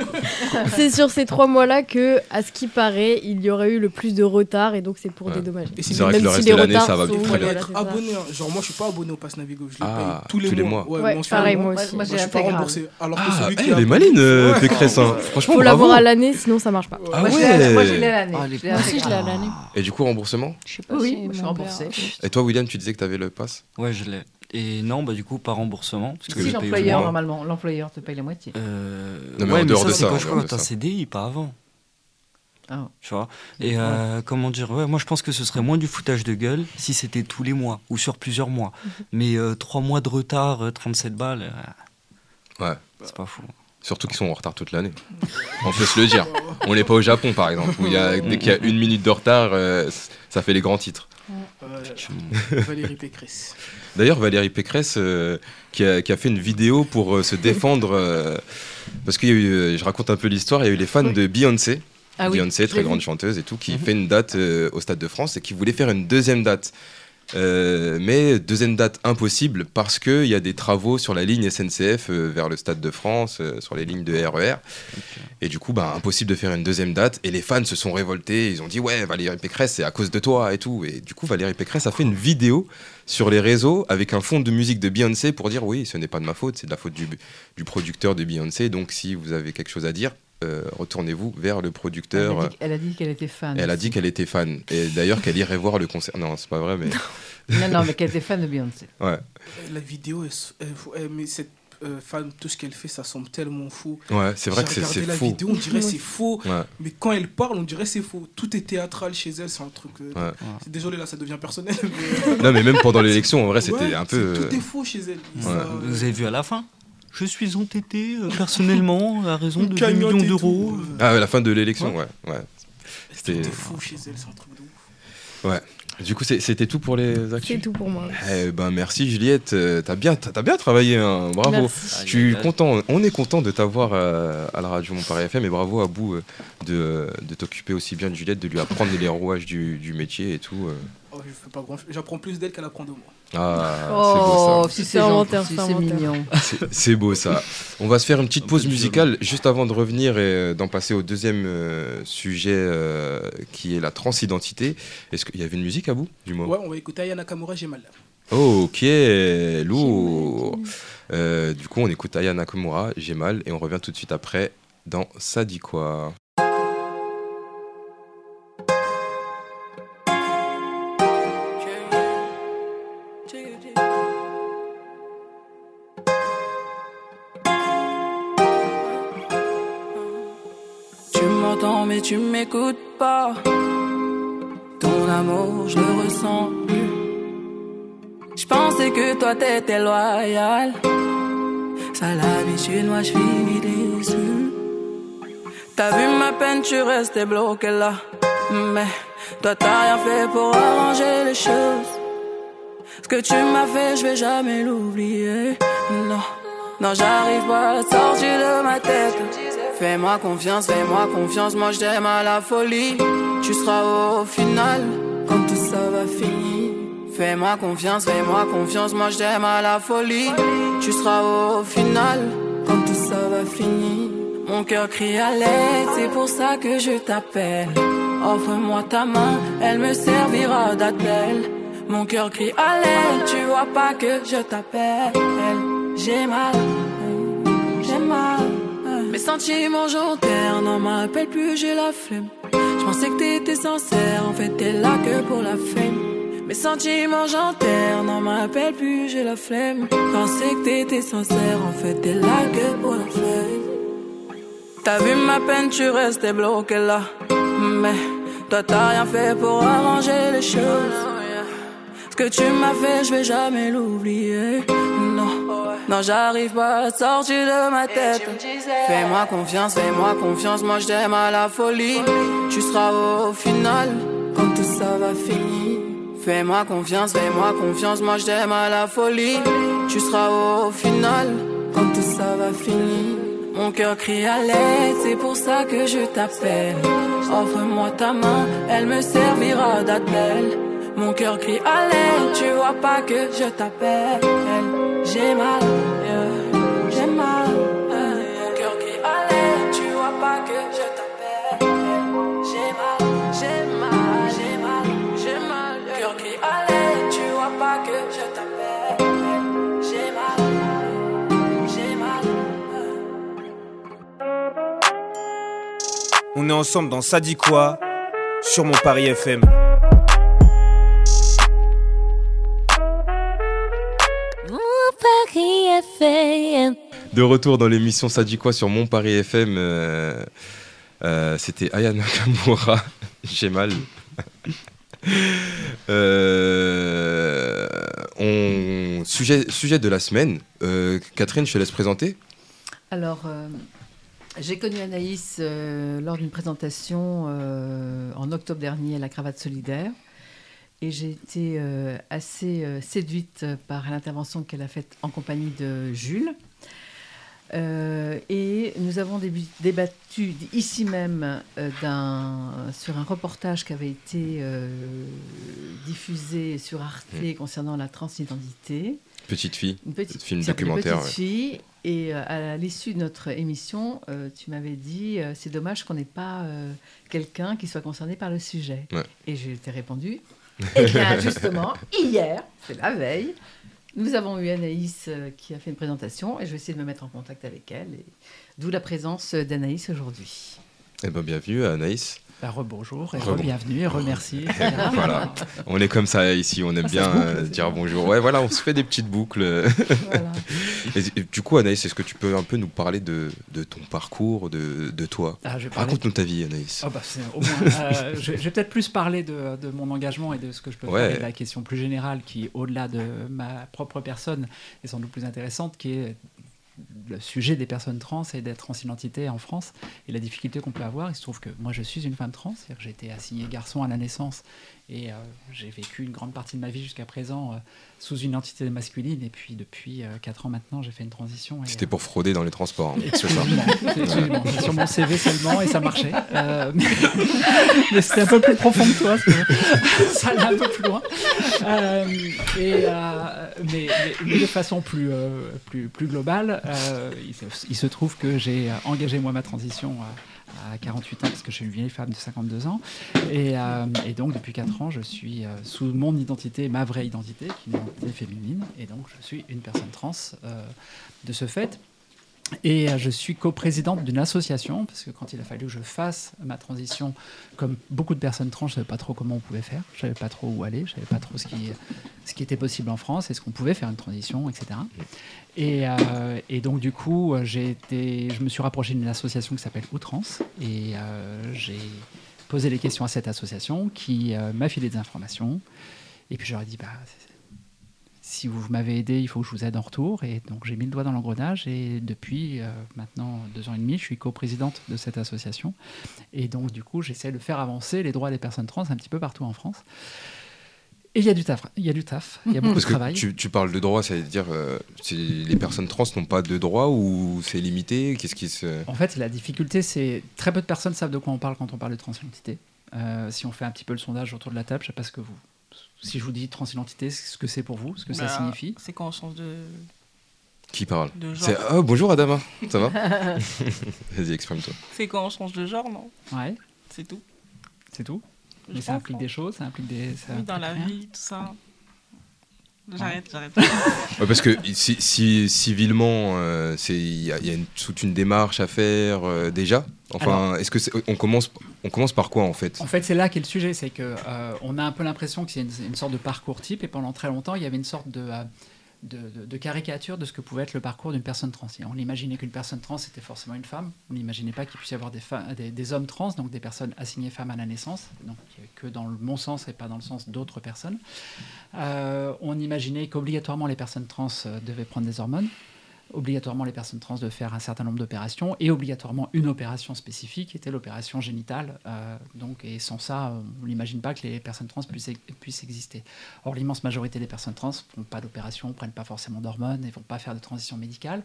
c'est sur ces trois mois-là que, à ce qui paraît, il y aurait eu le plus de retard et donc c'est pour Ouais. dédommager. Et c'est C'est vrai que Même le si reste de l'année, retards ça va très Il bien. fallait être abonné. Genre, moi, je suis pas abonné au Pass Navigo. Je le Ah, paye tous les tous les mois. mois. Ouais, pareil, moi aussi. moi, je suis pas remboursé. Alors que Ah, celui eh, qui elle est maline, euh, Ouais. Pécresse. hein. Franchement, Faut l'avoir à l'année, sinon ça marche pas. Ah moi, je l'ai- ouais. moi, je l'ai à l'année. Ah, l'ai Moi aussi, je l'ai à l'année. Et du coup, remboursement? Je sais pas Oui, je suis père- Et toi, William, tu disais que tu avais le pass? Ouais, je l'ai. Et non, bah du coup, pas remboursement. Parce que Si l'employeur, normalement, l'employeur te paye la moitié. Euh, Non, mais ouais, en dehors ça, de c'est ça, quand en je ça. CDI, pas avant. Ah. Tu vois Et euh, comment dire ouais, Moi, je pense que ce serait moins du foutage de gueule si c'était tous les mois ou sur plusieurs mois. Mais euh, trois mois de retard, euh, 37 balles, euh, Ouais. c'est pas fou. Surtout qu'ils sont en retard toute l'année. On peut se le dire. On n'est pas au Japon, par exemple, où il y a, dès qu'il y a une minute de retard, euh, ça fait les grands titres. Euh, Valérie Pécresse. D'ailleurs, Valérie Pécresse, euh, qui, a, qui a fait une vidéo pour euh, se défendre, euh, parce qu'il y a eu, je raconte un peu l'histoire, il y a eu les fans Oui. de Beyoncé, Ah Beyoncé, très grande vu. chanteuse et tout, qui Mhm. fait une date au Stade de France et qui voulait faire une deuxième date. Mais deuxième date impossible parce qu'il y a des travaux sur la ligne SNCF vers le Stade de France, sur les lignes de RER. Et du coup, bah, impossible de faire une deuxième date. Et les fans se sont révoltés. Ils ont dit Ouais, Valérie Pécresse, c'est à cause de toi et tout. Et du coup, Valérie Pécresse a fait une vidéo sur les réseaux avec un fond de musique de Beyoncé pour dire Oui, ce n'est pas de ma faute, c'est de la faute du, du producteur de Beyoncé. Donc, si vous avez quelque chose à dire, euh, retournez-vous vers le producteur. elle a dit qu'elle était fan. Elle a dit qu'elle était fan. Et d'ailleurs, qu'elle irait voir le concert. Non, c'est pas vrai, mais. Non, non, mais qu'elle était fan de Beyoncé. Ouais. La vidéo, elle- mais cette euh, femme, tout ce qu'elle fait, ça semble tellement faux. Ouais, c'est vrai que c'est c'est la faux. vidéo, on dirait c'est faux. Ouais. Mais quand elle parle, on dirait c'est faux. Tout est théâtral chez elle, c'est un truc. euh, Ouais. Désolé, là, ça devient personnel. mais- Non, mais même pendant l'élection, en vrai, c'était Ouais, un peu. Tout euh, est faux chez elle. Ouais. Ça- Vous avez vu à la fin? Je suis entêté euh, personnellement à raison de 2 cagnotte millions d'euros. euh, Ah, ouais, la fin de l'élection, ouais. ouais. Tout C'était. est fou chez elle, c'est un truc de ouf. Du coup, c'était tout pour les actus. C'est tout pour moi. Eh ben, merci Juliette. Euh, T'as bien, t'as t'as bien travaillé, hein. bravo. Merci. Je suis content, on est content de t'avoir euh, à la radio Montparis FM et bravo à bout euh, de, de t'occuper aussi bien de Juliette, de lui apprendre les rouages du, du métier et tout. Oh, je fais pas grand J'apprends plus d'elle qu'elle apprend de moi. Ah, Oh, c'est beau ça. C'est mignon. C'est- beau. On va se faire une petite pause musicale juste avant de revenir et euh, d'en passer au deuxième euh, sujet euh, qui est la transidentité. Est-ce qu'il y avait une musique à bout du Ouais, on va écouter Aya Nakamura, j'ai mal. Ok, lourd. Euh, du coup, on écoute Aya Nakamura, J'ai mal, et on revient tout de suite après dans Ça dit quoi tu m'écoutes pas. Ton amour, je le ressens plus. Je pensais que toi t'étais loyal. Ça l'habitude, moi je finis déçu. T'as vu ma peine, tu restais bloqué là. Mais toi t'as rien fait pour arranger les choses. Ce que tu m'as fait, je vais jamais l'oublier. Non, non, j'arrive pas à sortir de ma tête. Fais-moi confiance, fais-moi confiance, moi je t'aime à la folie. Tu seras au final, quand tout ça va finir. Fais-moi confiance, fais-moi confiance, moi je t'aime à la folie. Tu seras au final, quand tout ça va finir. Mon cœur crie à l'aide, c'est pour ça que je t'appelle. Offre-moi ta main, elle me servira d'appel. Mon cœur crie à l'aide, tu vois pas que je t'appelle. J'ai mal, j'ai mal. Mes sentiments j'en terre, n'en m'appelle plus, j'ai la flemme. Je pensais que t'étais sincère, en fait t'es là que pour la fame. Mes sentiments j'en terre, n'en m'appelle plus, j'ai la flemme. Pensais que t'étais sincère, en fait t'es là que pour la flemme. T'as vu ma peine, tu restais bloqué là. Mais toi t'as rien fait pour arranger les choses. Ce que tu m'as fait, je vais jamais l'oublier. Non, j'arrive pas à sortir de ma tête. Fais-moi confiance, fais-moi confiance, moi je t'aime à la folie. Tu seras au final, quand tout ça va finir. Fais-moi confiance, fais-moi confiance, moi je t'aime à la folie. Tu seras au final, quand tout ça va finir. Mon cœur crie à l'aide, c'est pour ça que je t'appelle. Offre-moi ta main, elle me servira d'appel. Mon cœur crie à l'aide, tu vois pas que je t'appelle. J'ai mal, yeah, j'ai mal. Mon cœur à l'aide, tu vois pas que je t'appelle. J'ai mal, j'ai mal, j'ai mal, j'ai mal. Mon cœur à l'aide, tu vois pas que je t'appelle. J'ai mal, j'ai mal. On est ensemble dans Ça quoi sur mon Paris FM. De retour dans l'émission Ça dit quoi sur Mon Paris FM. euh, euh, C'était Aya Nakamura. J'ai mal. Euh, sujet, de la semaine. Catherine, je te laisse présenter. Alors, j'ai connu Anaïs lors d'une présentation en octobre dernier à la Cravate Solidaire. Et j'ai été euh, assez euh, séduite par l'intervention qu'elle a faite en compagnie de Jules. Euh, et nous avons débattu ici même euh, sur un reportage qui avait été euh, diffusé sur Arte concernant la transidentité. Petite fille. Une petite Film documentaire, Petite fille. Et euh, à l'issue de notre émission, euh, tu m'avais dit euh, c'est dommage qu'on n'ait pas euh, quelqu'un qui soit concerné par le sujet. Ouais. Et je t'ai répondu eh bien, justement, hier, c'est la veille, nous avons eu Anaïs euh, qui a fait une présentation et je vais essayer de me mettre en contact avec elle. D'où la présence d'Anaïs aujourd'hui. Eh ben, bienvenue Anaïs. Bah, rebonjour et bienvenue et remercie. voilà, on est comme ça ici, on aime Ah, bien boucle. euh, dire bonjour. Ouais, voilà, on se fait des petites boucles. Voilà. Et, et du coup, Anaïs, est-ce que tu peux un peu nous parler de, de ton parcours, de, de toi? Ah, Raconte-nous ta vie, Anaïs. Ah bah, c'est au moins, euh, je, je vais peut-être plus parler de, de mon engagement et de ce que je peux Ouais. faire et de la question plus générale qui, au-delà de ma propre personne, est sans doute plus intéressante, qui est le sujet des personnes trans et d'être transidentité en France et la difficulté qu'on peut avoir. Il se trouve que moi, je suis une femme trans, j'ai été assignée garçon à la naissance et euh, j'ai vécu une grande partie de ma vie jusqu'à présent euh, sous une identité masculine et puis depuis 4 ans maintenant, j'ai fait une transition. C'était pour frauder dans les transports. hein, sur mon CV seulement et ça marchait. Euh, mais mais c'était un peu plus profond que toi, ça allait un peu plus loin. Euh, et, euh, mais, de façon plus, euh, plus, plus globale, euh, il, se, il se trouve que j'ai euh, engagé moi ma transition à, à 48 ans parce que je suis une vieille femme de 52 ans. Et, euh, et donc depuis 4 ans, je suis euh, sous mon identité, ma vraie identité, qui est une identité féminine. Et donc je suis une personne trans euh, de ce fait. Et je suis coprésidente d'une association, parce que quand il a fallu que je fasse ma transition, comme beaucoup de personnes trans, je ne savais pas trop comment on pouvait faire, je ne savais pas trop où aller, je ne savais pas trop ce qui, ce qui était possible en France, est-ce qu'on pouvait faire une transition, etc. Et, euh, et donc du coup, euh, j'ai été, je me suis rapproché d'une association qui s'appelle Outrance, et euh, j'ai posé les questions à cette association qui m'a filé des informations. Et puis j'aurais dit, bah, si vous m'avez aidé, il faut que je vous aide en retour. Et donc j'ai mis le doigt dans l'engrenage. Et depuis maintenant deux ans et demi, je suis coprésidente de cette association. Et donc du coup, j'essaie de faire avancer les droits des personnes trans un petit peu partout en France. Et il y a du taf. Il y a du taf. Il y a beaucoup Parce de que travail. tu, tu parles de droit, c'est-à-dire euh, c'est- les personnes trans n'ont pas de droit ou c'est limité? Qu'est-ce qui se... En fait, la difficulté, c'est très peu de personnes savent de quoi on parle quand on parle de transidentité. Euh, si on fait un petit peu le sondage autour de la table, je sais pas ce que vous. Si je vous dis transidentité, ce que c'est pour vous, ce que ça Bah, signifie? C'est quoi en sens de. Qui parle? De genre. C'est ah, bonjour Adama, ça va? Vas-y, exprime-toi. C'est quoi en sens de genre, non? Ouais, C'est tout. c'est tout? Je Mais ça implique des choses, ça implique des. ça Oui, dans la rien. vie, tout ça. J'arrête, j'arrête. Ouais, parce que si, si- civilement, euh, c'est- il y a, il y a une- toute une démarche à faire euh, déjà. Enfin, est-ce que c'est- on commence, on commence par quoi en fait? En fait, c'est là qu'est le sujet, c'est que euh, on a un peu l'impression qu'il y a une, une sorte de parcours type, et pendant très longtemps, il y avait une sorte de, euh, de, caricature de ce que pouvait être le parcours d'une personne trans. On imaginait qu'une personne trans était forcément une femme. On n'imaginait pas qu'il puisse y avoir des hommes trans, donc des personnes assignées femmes à la naissance, donc que dans le bon sens et pas dans le sens d'autres personnes. Euh, on imaginait qu'obligatoirement les personnes trans euh, devaient prendre des hormones obligatoirement les personnes trans de faire un certain nombre d'opérations et obligatoirement une opération spécifique qui était l'opération génitale. Euh, donc, et sans ça, on n'imagine pas que les personnes trans puissent, puissent exister. Or, l'immense majorité des personnes trans font pas d'opération, prennent pas forcément d'hormones et vont pas faire de transition médicale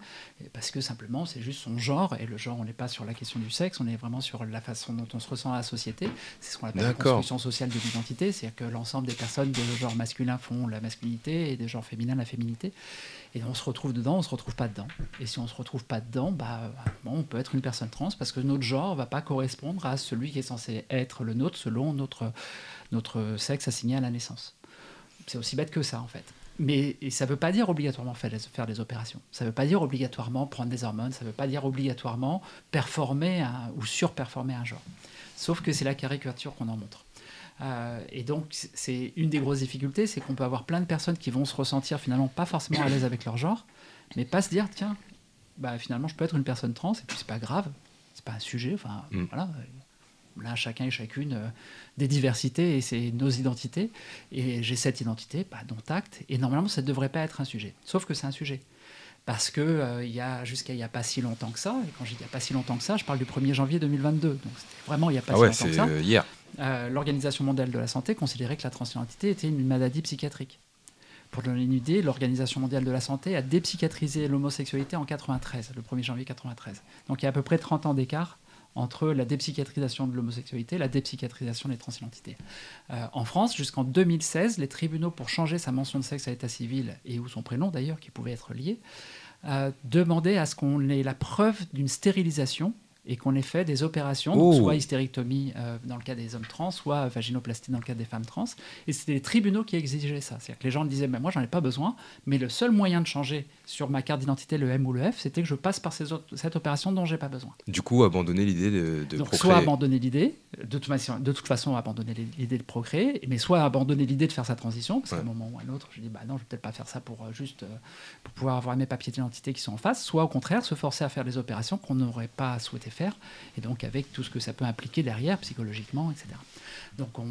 parce que simplement c'est juste son genre et le genre on n'est pas sur la question du sexe, on est vraiment sur la façon dont on se ressent à la société. C'est ce qu'on appelle la construction sociale de l'identité, c'est-à-dire que l'ensemble des personnes de genre masculin font la masculinité et des genres féminins la féminité. Et on se retrouve dedans, on se retrouve pas dedans. Et si on se retrouve pas dedans, bah, bon, on peut être une personne trans parce que notre genre va pas correspondre à celui qui est censé être le nôtre selon notre, sexe assigné à la naissance. C'est aussi bête que ça en fait. Mais ça ne veut pas dire obligatoirement faire des, opérations. Ça ne veut pas dire obligatoirement prendre des hormones. Ça ne veut pas dire obligatoirement performer ou surperformer un genre. Sauf que c'est la caricature qu'on en montre. Euh, et donc, c'est une des grosses difficultés, c'est qu'on peut avoir plein de personnes qui vont se ressentir finalement pas forcément à l'aise avec leur genre, mais pas se dire, tiens, bah, finalement, je peux être une personne trans, et puis c'est pas grave, c'est pas un sujet, enfin, Mm. voilà. Là, chacun et chacune euh, des diversités, et c'est nos identités, et j'ai cette identité, pas dont acte, et normalement, ça ne devrait pas être un sujet. Sauf que c'est un sujet. Parce que euh, il y a jusqu'à il n'y a pas si longtemps que ça, et quand je dis il n'y a pas si longtemps que ça, je parle du 1er janvier 2022, donc c'était vraiment il n'y a pas Ah si ouais, longtemps que ça. euh, hier. Euh, l'Organisation mondiale de la santé considérait que la transidentité était une maladie psychiatrique. Pour donner une idée, l'Organisation mondiale de la santé a dépsychiatrisé l'homosexualité en 93, le 1er janvier 93. Donc il y a à peu près 30 ans d'écart entre la dépsychiatrisation de l'homosexualité et la dépsychiatrisation des transidentités. Euh, en France, jusqu'en 2016, les tribunaux, pour changer sa mention de sexe à l'état civil, et ou son prénom d'ailleurs, qui pouvait être lié, euh, demandaient à ce qu'on ait la preuve d'une stérilisation et qu'on ait fait des opérations, donc Oh. soit hystérectomie euh, dans le cas des hommes trans, soit vaginoplastie dans le cas des femmes trans. Et c'était les tribunaux qui exigeaient ça. C'est-à-dire que les gens disaient, mais moi j'en ai pas besoin, mais le seul moyen de changer sur ma carte d'identité le M ou le F, c'était que je passe par ces autres- cette opération dont j'ai pas besoin. Du coup, abandonner l'idée de, de Donc procréer. soit abandonner l'idée, de toute, façon, de toute façon abandonner l'idée de procréer, mais soit abandonner l'idée de faire sa transition, parce qu'à un moment ou à un autre, je dis bah non, je vais peut-être pas faire ça pour euh, juste euh, pour pouvoir avoir mes papiers d'identité qui sont en face, soit au contraire se forcer à faire des opérations qu'on n'aurait pas souhaité faire, et donc avec tout ce que ça peut impliquer derrière, psychologiquement, etc. Donc on,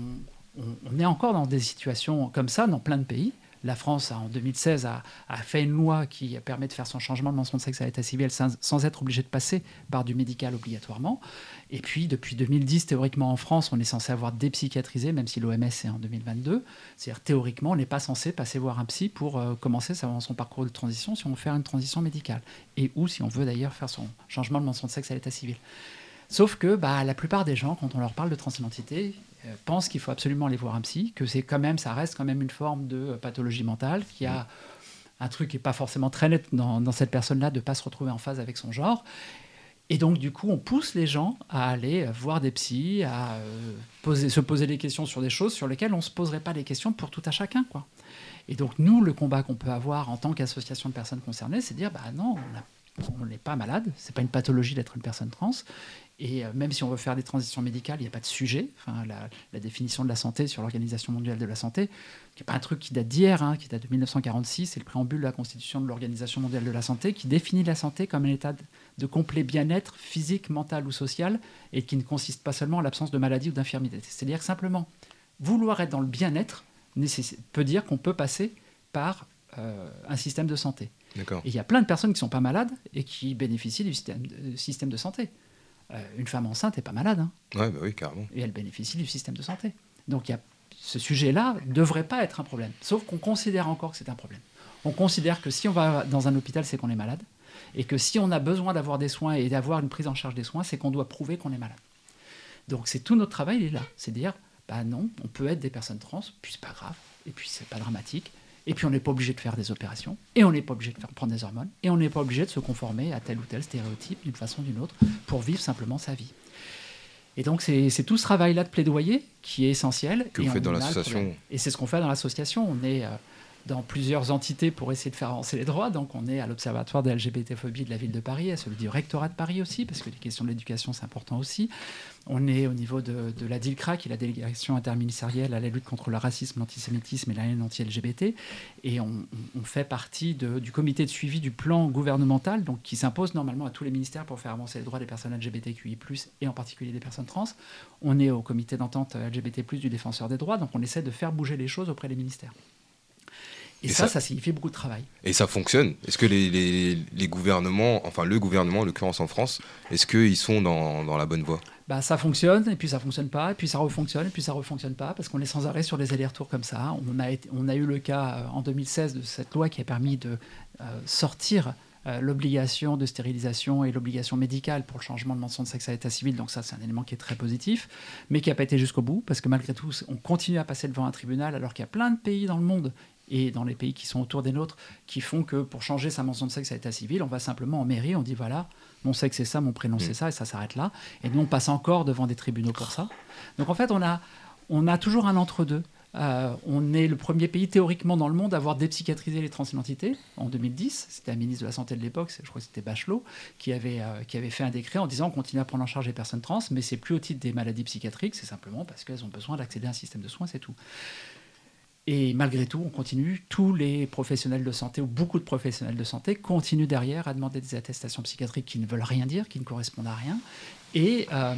on- on est encore dans des situations comme ça dans plein de pays. La France, a, en 2016, a, fait une loi qui permet de faire son changement de mention de sexe à l'état civil sans, être obligé de passer par du médical obligatoirement. Et puis, depuis 2010, théoriquement en France, on est censé avoir dépsychiatrisé, même si l'OMS est en 2022. C'est-à-dire, théoriquement, on n'est pas censé passer voir un psy pour euh, commencer son parcours de transition si on veut faire une transition médicale. Et ou si on veut d'ailleurs faire son changement de mention de sexe à l'état civil. Sauf que bah, la plupart des gens, quand on leur parle de transidentité, euh, pensent qu'il faut absolument aller voir un psy, que c'est quand même, ça reste quand même une forme de euh, pathologie mentale, qu'il y a un truc qui n'est pas forcément très net dans, dans cette personne-là de ne pas se retrouver en phase avec son genre. Et donc, du coup, on pousse les gens à aller voir des psys, à euh, poser, se poser des questions sur des choses sur lesquelles on ne se poserait pas les questions pour tout à chacun. Quoi. Et donc, nous, le combat qu'on peut avoir en tant qu'association de personnes concernées, c'est de dire, bah non, on a- on n'est pas malade, c'est pas une pathologie d'être une personne trans. Et euh, même si on veut faire des transitions médicales, il n'y a pas de sujet. Enfin, la, définition de la santé sur l'Organisation mondiale de la santé, qui n'est pas un truc qui date d'hier, hein, qui date de 1946, c'est le préambule de la Constitution de l'Organisation mondiale de la santé, qui définit la santé comme un état de, complet bien-être physique, mental ou social, et qui ne consiste pas seulement en l'absence de maladie ou d'infirmité. C'est-à-dire simplement, vouloir être dans le bien-être peut dire qu'on peut passer par euh, un système de santé. Et il y a plein de personnes qui ne sont pas malades et qui bénéficient du système, de santé. Euh, une femme enceinte n'est pas malade, hein, Ouais, bah oui, carrément. et elle bénéficie du système de santé. Donc il y a, ce sujet-là ne devrait pas être un problème, sauf qu'on considère encore que c'est un problème. On considère que si on va dans un hôpital, c'est qu'on est malade, et que si on a besoin d'avoir des soins et d'avoir une prise en charge des soins, c'est qu'on doit prouver qu'on est malade. Donc c'est tout notre travail, il est là. C'est dire, bah non, on peut être des personnes trans, puis c'est pas grave, et puis c'est pas dramatique, et puis on n'est pas obligé de faire des opérations, et on n'est pas obligé de faire prendre des hormones, et on n'est pas obligé de se conformer à tel ou tel stéréotype d'une façon ou d'une autre pour vivre simplement sa vie. Et donc c'est tout ce travail-là de plaidoyer qui est essentiel. Que et vous faites on dans l'association. Et c'est ce qu'on fait dans l'association. On est euh, dans plusieurs entités pour essayer de faire avancer les droits. Donc on est à l'Observatoire de LGBT-phobie de la ville de Paris, à celui du rectorat de Paris aussi, parce que les questions de l'éducation c'est important aussi. On est au niveau de, la DILCRA, qui est la délégation interministérielle à la lutte contre le racisme, l'antisémitisme et la haine anti-LGBT. Et on, fait partie du comité de suivi du plan gouvernemental, donc qui s'impose normalement à tous les ministères pour faire avancer les droits des personnes LGBTQI+, et en particulier des personnes trans. On est au comité d'entente LGBT+, du défenseur des droits, donc on essaie de faire bouger les choses auprès des ministères. Et, Et ça, ça- ça signifie beaucoup de travail. Et ça fonctionne Est-ce que les, les- les gouvernements, enfin le gouvernement, en l'occurrence en France, est-ce qu'ils sont dans, dans la bonne voie? Bah, ça fonctionne, et puis ça fonctionne pas, et puis ça refonctionne, et puis ça refonctionne pas, parce qu'on est sans arrêt sur des allers-retours comme ça. On a, été- on a eu le cas euh, en 2016 de cette loi qui a permis de euh, sortir euh, l'obligation de stérilisation et l'obligation médicale pour le changement de mention de sexe à l'état civil. Donc ça, c'est un élément qui est très positif, mais qui n'a pas été jusqu'au bout, parce que malgré tout, on continue à passer devant un tribunal, alors qu'il y a plein de pays dans le monde et dans les pays qui sont autour des nôtres, qui font que pour changer sa mention de sexe à l'état civil, on va simplement en mairie, on dit voilà, mon sexe c'est ça, mon prénom c'est ça, et ça s'arrête là. Et nous, on passe encore devant des tribunaux pour ça. Donc en fait, on a, on a toujours un entre-deux. Euh, on est le premier pays théoriquement dans le monde à avoir dépsychiatrisé les transidentités en 2010. C'était un ministre de la Santé de l'époque, je crois que c'était Bachelot, qui avait, euh, qui avait fait un décret en disant on continue à prendre en charge les personnes trans, mais c'est plus au titre des maladies psychiatriques, c'est simplement parce qu'elles ont besoin d'accéder à un système de soins, c'est tout. Et malgré tout, on continue, tous les professionnels de santé, ou beaucoup de professionnels de santé, continuent derrière à demander des attestations psychiatriques qui ne veulent rien dire, qui ne correspondent à rien. Et euh,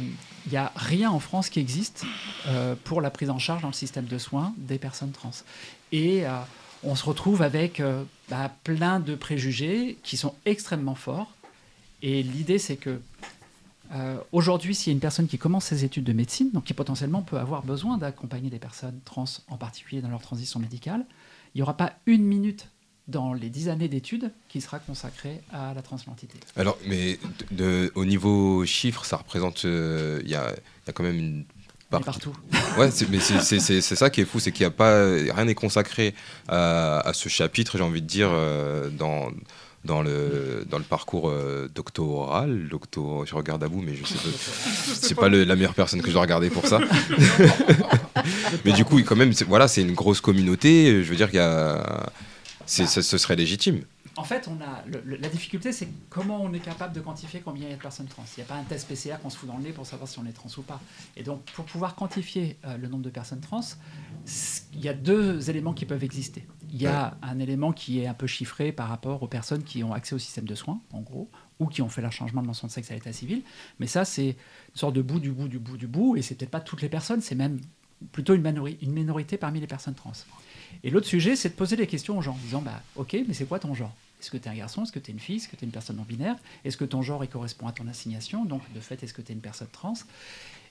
il n'y a rien en France qui existe euh, pour la prise en charge dans le système de soins des personnes trans. Et euh, on se retrouve avec euh, bah, plein de préjugés qui sont extrêmement forts. Et l'idée, c'est que euh, aujourd'hui, s'il y a une personne qui commence ses études de médecine, donc qui potentiellement peut avoir besoin d'accompagner des personnes trans, en particulier dans leur transition médicale, il n'y aura pas une minute dans les dix années d'études qui sera consacrée à la transidentité. Alors, mais de, de- au niveau chiffre, ça représente. euh, Il y, a, il y a quand même une. Part- partout. Ouais, mais c'est- ça qui est fou, c'est qu'il n'y a pas. Rien n'est consacré à, à ce chapitre, j'ai envie de dire, euh, dans. Dans le, dans le parcours euh, doctoral, doctor, je regarde à vous, mais je sais pas, c'est pas la meilleure personne que je dois regarder pour ça. mais du coup, quand même, voilà, c'est une grosse communauté. Je veux dire qu'il y a, ça- ce serait légitime. En fait, on a la difficulté, c'est comment on est capable de quantifier combien il y a de personnes trans. Il n'y a pas un test PCR qu'on se fout dans le nez pour savoir si on est trans ou pas. Et donc, pour pouvoir quantifier euh, le nombre de personnes trans, il y a deux éléments qui peuvent exister. Il y a un élément qui est un peu chiffré par rapport aux personnes qui ont accès au système de soins, en gros, ou qui ont fait leur changement de mention de sexe à l'état civil. Mais ça, c'est une sorte de bout du bout du bout du bout, et c'est peut-être pas toutes les personnes, c'est même plutôt une, minori- une minorité parmi les personnes trans. Et l'autre sujet, c'est de poser des questions aux gens, en disant bah, Ok, mais c'est quoi ton genre? Est-ce que tu es un garçon? Est-ce que tu es une fille? Est-ce que tu es une personne non binaire? Est-ce que ton genre il correspond à ton assignation? Donc, de fait, est-ce que tu es une personne trans?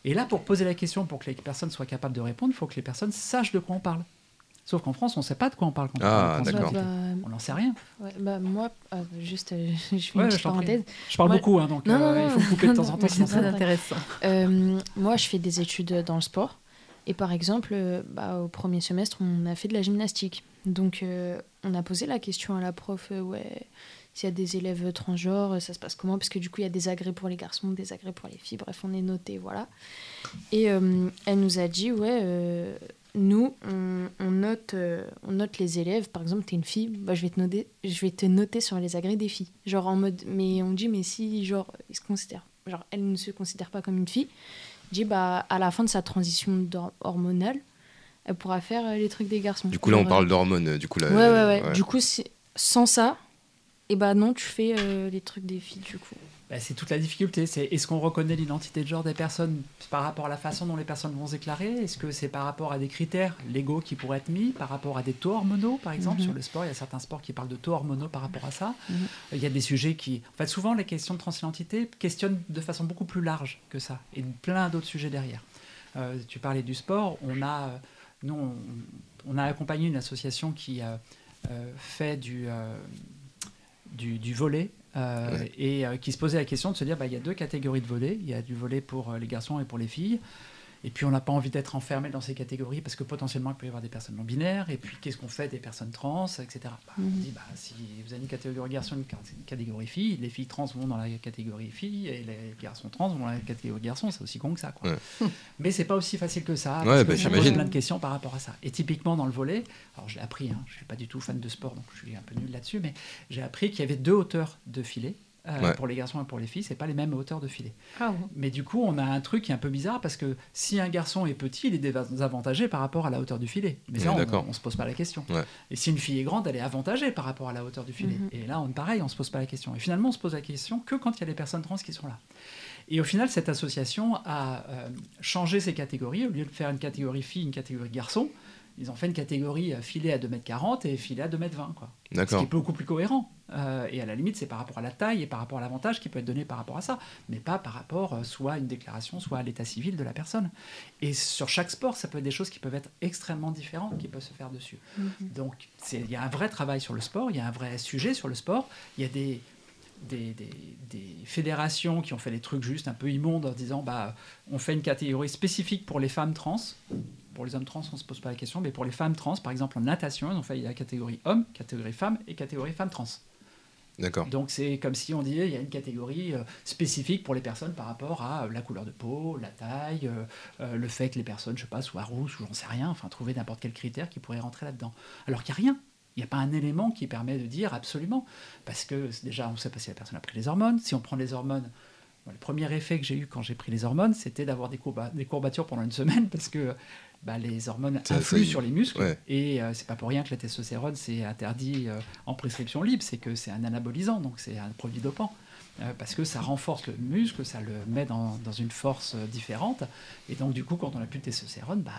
Et là, pour poser la question, pour que les personnes soient capables de répondre, il faut que les personnes sachent de quoi on parle. Sauf qu'en France, on ne sait pas de quoi on parle quand Ah, on parle transidentité. Bah, On n'en sait rien. ouais, bah, moi, euh, juste, euh, je fais Ouais, une je parenthèse. Je parle Moi- beaucoup, hein, donc Non, euh, non, il faut me couper de non, temps en temps. c'est ça- très intéressant. Euh, moi, je fais des études dans le sport. Et par exemple, euh, bah, au premier semestre, on a fait de la gymnastique. Donc, euh, on a posé la question à la prof, euh, ouais, s'il y a des élèves transgenres, ça se passe comment? Parce que du coup, il y a des agrès pour les garçons, des agrès pour les filles. Bref, on est noté, voilà. Et euh, elle nous a dit, ouais, euh, nous, on, on note, euh, on note les élèves. Par exemple, tu es une fille, bah, je, vais te noter, je vais te noter sur les agrès des filles. Genre en mode, mais on dit, mais si, genre, ils se considèrent, genre, elle ne se considère pas comme une fille, dit, bah, à la fin de sa transition hormonale, elle pourra faire euh, les trucs des garçons. Du coup, là, on parle d'hormones. euh, Du coup, là, Ouais, ouais, ouais. ouais. Du coup, sans ça, et bah non, tu fais euh, les trucs des filles, du coup. Bah, c'est toute la difficulté. C'est est-ce qu'on reconnaît l'identité de genre des personnes par rapport à la façon dont les personnes vont se déclarer Est-ce que c'est par rapport à des critères légaux qui pourraient être mis Par rapport à des taux hormonaux, par exemple? Mhm. Sur le sport, il y a certains sports qui parlent de taux hormonaux par rapport à ça. Mhm. Il y a des sujets qui. En fait, souvent, les questions de transidentité questionnent de façon beaucoup plus large que ça. Et plein d'autres sujets derrière. Euh, tu parlais du sport. On a. euh, Nous, on, on a accompagné une association qui euh, euh, fait du, du, du volet euh, Ouais. et euh, qui se posait la question de se dire bah, il y a deux catégories de volets. Il y a du volet pour euh, les garçons et pour les filles. Et puis on n'a pas envie d'être enfermé dans ces catégories parce que potentiellement il peut y avoir des personnes non binaires. Et puis qu'est-ce qu'on fait des personnes trans, etc. Bah, On Mhm. dit bah, si vous avez une catégorie garçon et une cat- une catégorie fille, les filles trans vont dans la catégorie fille et les garçons trans vont dans la catégorie garçon. C'est aussi con que ça. Quoi. Mais c'est pas aussi facile que ça. Ouais, parce bah, que ça pose j'imagine. plein de questions par rapport à ça. Et typiquement dans le volet, alors je l'ai appris, hein, je suis pas du tout fan de sport, donc je suis un peu nul là-dessus, mais j'ai appris qu'il y avait deux hauteurs de filet. Euh, Ouais. Pour les garçons et pour les filles, c'est pas les mêmes hauteurs de filet. Ah Mais du coup, on a un truc qui est un peu bizarre parce que si un garçon est petit, il est désavantagé par rapport à la hauteur du filet. Mais ça, Ouais, on, on se pose pas la question. Ouais. Et si une fille est grande, elle est avantagée par rapport à la hauteur du filet. Mhm. Et là, on pareil, on se pose pas la question. Et finalement, on se pose la question que quand il y a les personnes trans qui sont là. Et au final, cette association a euh, changé ses catégories. Au lieu de faire une catégorie fille, une catégorie garçon, ils ont fait une catégorie euh, filet à 2m40 et filet à 2m20. Quoi. Ce qui est beaucoup plus cohérent. Euh, et à la limite, c'est par rapport à la taille et par rapport à l'avantage qui peut être donné par rapport à ça, mais pas par rapport euh, soit à une déclaration, soit à l'état civil de la personne. Et sur chaque sport, ça peut être des choses qui peuvent être extrêmement différentes qui peuvent se faire dessus. Donc, c'est- il y a un vrai travail sur le sport, il y a un vrai sujet sur le sport, il y a des, des, des- des fédérations qui ont fait des trucs juste un peu immondes en disant bah, on fait une catégorie spécifique pour les femmes trans. Pour les hommes trans, on ne se pose pas la question, mais pour les femmes trans, par exemple en natation, ils ont fait la catégorie hommes, catégorie femmes et catégorie femmes trans. Donc c'est comme si on disait il y a une catégorie euh, spécifique pour les personnes par rapport à euh, la couleur de peau, la taille, euh, le fait que les personnes, je sais pas, soient rousses ou j'en sais rien, enfin trouver n'importe quel critère qui pourrait rentrer là-dedans. Alors qu'il n'y a rien. Il n'y a pas un élément qui permet de dire absolument. Parce que déjà, on ne sait pas si la personne a pris les hormones. Si on prend les hormones, le premier effet que j'ai eu quand j'ai pris les hormones, c'était d'avoir des courbatures pendant une semaine parce que bah, les hormones Ça- influent ça- sur les muscles. ouais. Et euh, c'est pas pour rien que la testostérone c'est interdit euh, en prescription libre, c'est que c'est un anabolisant, donc c'est un produit dopant. Euh, parce que ça renforce le muscle, ça le met dans, dans une force euh, différente. Et donc, du coup, quand on n'a plus de testostérone, bah,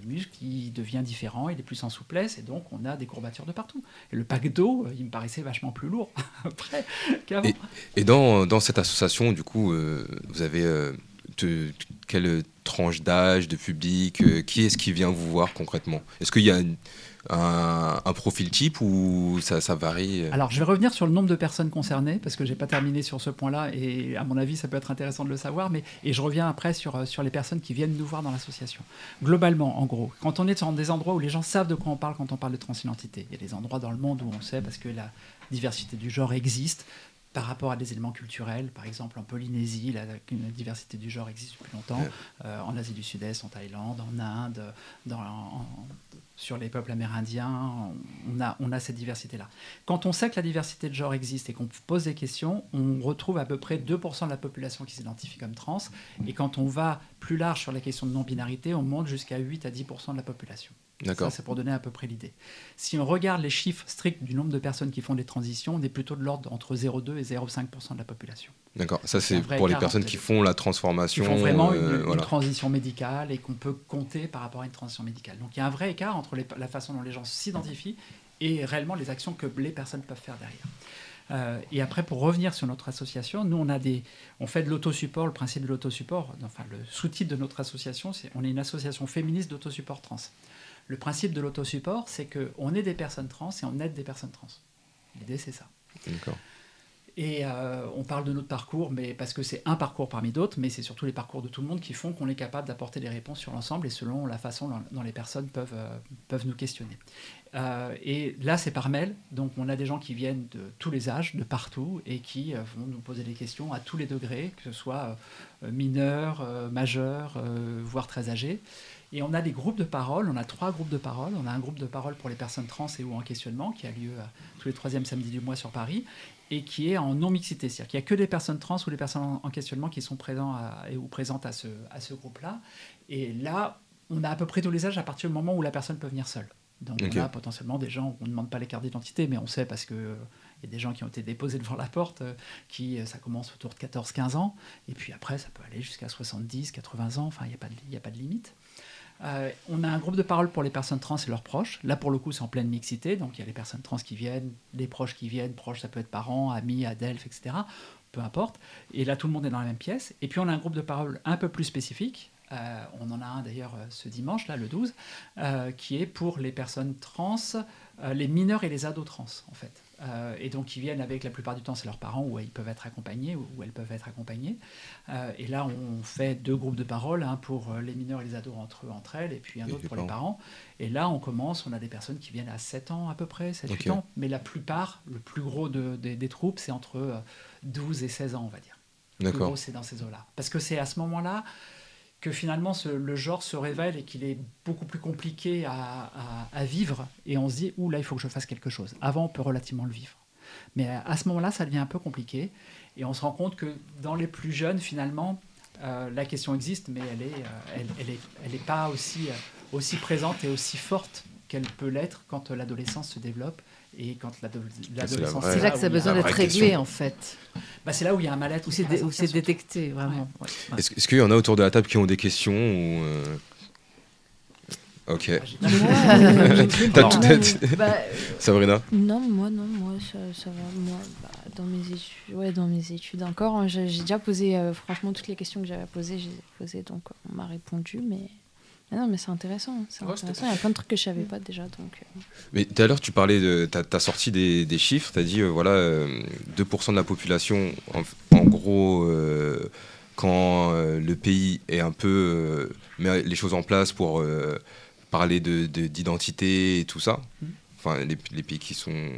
le muscle il devient différent, il est plus en souplesse, et donc on a des courbatures de partout. Et le pack d'eau, il me paraissait vachement plus lourd après qu'avant. Et, et dans, dans cette association, du coup, vous avez quelle tranche d'âge, de public euh, Qui est-ce qui vient vous voir concrètement? Est-ce qu'il y a un, profil type ou ça, ça varie? Alors, je vais revenir sur le nombre de personnes concernées, parce que j'ai pas terminé sur ce point-là, et à mon avis, ça peut être intéressant de le savoir, mais, et je reviens après sur, euh, sur les personnes qui viennent nous voir dans l'association. Globalement, en gros, quand on est dans des endroits où les gens savent de quoi on parle quand on parle de transidentité, il y a des endroits dans le monde où on sait, parce que la diversité du genre existe, par rapport à des éléments culturels, par exemple en Polynésie, la, la diversité du genre existe depuis longtemps, euh, en Asie du Sud-Est, en Thaïlande, en Inde, dans, en- sur les peuples amérindiens, on a, on a cette diversité-là. Quand on sait que la diversité de genre existe et qu'on pose des questions, on retrouve à peu près 2% de la population qui s'identifie comme trans, et quand on va plus large sur la question de non-binarité, on monte jusqu'à 8 à 10% de la population. D'accord. Ça, c'est pour donner à peu près l'idée. Si on regarde les chiffres stricts du nombre de personnes qui font des transitions, on est plutôt de l'ordre entre 0,2 et 0,5% de la population. D'accord. Ça, C'est pour les personnes qui font la Qui transformation. font vraiment une, euh, une voilà. transition médicale et qu'on peut compter par rapport à une transition médicale. Donc il y a un vrai écart entre les- la façon dont les gens s'identifient et réellement les actions que les personnes peuvent faire derrière. Euh, et après, pour revenir sur notre association, nous, on, a des, on fait de l'autosupport. Le principe de l'autosupport, enfin, le sous-titre de notre association, c'est on est une association féministe d'autosupport trans. Le principe de l'autosupport, c'est qu'on est des personnes trans et on aide des personnes trans. L'idée, c'est ça. D'accord. Et euh, on parle de notre parcours, mais parce que c'est un parcours parmi d'autres, mais c'est surtout les parcours de tout le monde qui font qu'on est capable d'apporter des réponses sur l'ensemble et selon la façon dont, les personnes peuvent, euh, peuvent nous questionner. Euh, et là, c'est par mail, donc on a des gens qui viennent de tous les âges, de partout, et qui vont nous poser des questions à tous les degrés, que ce soit mineurs, majeurs, voire très âgés. Et on a des groupes de parole, on a trois groupes de parole. On a un groupe de parole pour les personnes trans et ou en questionnement qui a lieu euh, tous les troisièmes samedis du mois sur Paris et qui est en non-mixité. C'est-à-dire qu'il n'y a que des personnes trans ou des personnes en, en questionnement qui sont présents à- et ou présentes à ce, à ce groupe-là. Et là, on a à peu près tous les âges à partir du moment où la personne peut venir seule. Donc Ok. on a potentiellement des gens, on ne demande pas les cartes d'identité, mais on sait parce que euh, il y a des gens qui ont été déposés devant la porte, euh, qui euh, ça commence autour de 14-15 ans, et puis après ça peut aller jusqu'à 70, 80 ans, enfin il n'y a, pas de- y a pas de limite. Euh, on a un groupe de parole pour les personnes trans et leurs proches. Là, pour le coup, c'est en pleine mixité. Donc, il y a les personnes trans qui viennent, les proches qui viennent. Proches, ça peut être parents, amis, adelphes, etc. Peu importe. Et là, tout le monde est dans la même pièce. Et puis, on a un groupe de parole un peu plus spécifique. Euh, on en a un d'ailleurs euh, ce dimanche, là, le 12, euh, qui est pour les personnes trans, les mineurs et les ados trans, en fait. Euh, et donc, ils viennent avec, la plupart du temps, c'est leurs parents, où ils peuvent être accompagnés, ou où elles peuvent être accompagnées. Euh, et là, on fait deux groupes de parole, un pour euh, les mineurs et les ados entre eux, entre elles, et puis un Et autre pour les parents. Et là, on commence, on a des personnes qui viennent à 7 ans à peu près, 7-8 Ok. ans, mais la plupart, le plus gros de- des- des troupes, c'est entre euh, 12 et 16 ans, on va dire. D'accord. gros, c'est dans ces eaux-là. Parce que c'est à ce moment-là que finalement le genre se révèle et qu'il est beaucoup plus compliqué à, vivre, et on se dit, ouh là, il faut que je fasse quelque chose. Avant, on peut relativement le vivre. Mais à ce moment-là, ça devient un peu compliqué, et on se rend compte que dans les plus jeunes, finalement, euh, la question existe, mais elle est, euh, elle, est, elle est pas aussi, euh, aussi présente et aussi forte qu'elle peut l'être quand l'adolescence se développe et quand l'ado- l'adolescence. C'est là que ça a besoin d'être réglé, en fait. Bah, c'est là où il y a un mal-être. Où c'est dé- détecté, vraiment. Ouais. Ouais. Est-ce est-ce qu'il y en a autour de la table qui ont des questions ou euh, Ok. Ah, j'ai- euh, T'as tout- non, bah, Sabrina Non, moi, non, moi, ça, ça va. Moi, bah, dans mes études, ouais, dans mes études encore, hein, j'ai j'ai déjà posé, euh, franchement, toutes les questions que j'avais posées, je les ai posées, donc euh, on m'a répondu, mais. Mais non, mais c'est intéressant, c'est Ouais, intéressant. Il y a plein de trucs que je savais pas déjà, donc. euh, Mais tout à l'heure, tu parlais de. Tu as, sorti des, des chiffres, tu as dit, euh, voilà, euh, 2% de la population, en, en gros, euh, quand euh, le pays est un peu. euh, met les choses en place pour euh, parler d'identité de, d'identité et tout ça. Mhm. Enfin, les, les pays qui sont.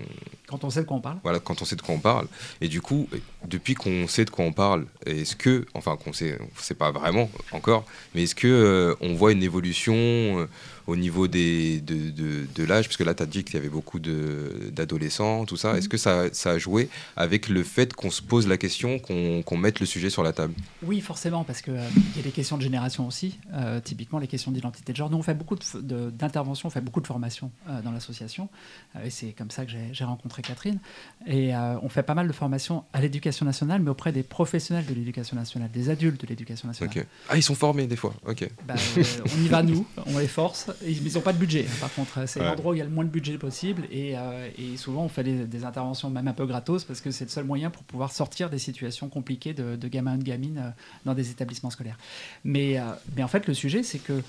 Quand on sait de quoi on parle. Voilà, quand on sait de quoi on parle. Et du coup, depuis qu'on sait de quoi on parle, est-ce que. Enfin, qu'on sait. On sait pas vraiment encore, mais est-ce que euh, on voit une évolution euh, au niveau des, de, de, de l'âge Parce que là, tu as dit qu'il y avait beaucoup d'adolescents, tout ça. Est-ce que ça, ça a joué avec le fait qu'on se pose la question, qu'on qu'on mette le sujet sur la table? Oui, forcément, parce qu'il y a des questions de génération aussi. Euh, typiquement, les questions d'identité de genre. Nous, on fait beaucoup d'interventions, on fait beaucoup de formations euh, dans l'association. Euh, et c'est comme ça que j'ai rencontré Catherine. Et euh, on fait pas mal de formations à l'éducation nationale, mais auprès des professionnels de l'éducation nationale, des adultes de l'éducation nationale. Ok. Ah, ils sont formés des fois. Ok. Bah, euh, on y va nous, on les force. Ils n'ont pas de budget. hein, Par contre, c'est Ouais. l'endroit où il y a le moins de budget possible. Et, euh, et souvent, on fait des, des interventions même un peu gratos parce que c'est le seul moyen pour pouvoir sortir des situations compliquées de, de gamins et de gamines euh, dans des établissements scolaires. Mais, euh, mais en fait, le sujet, c'est que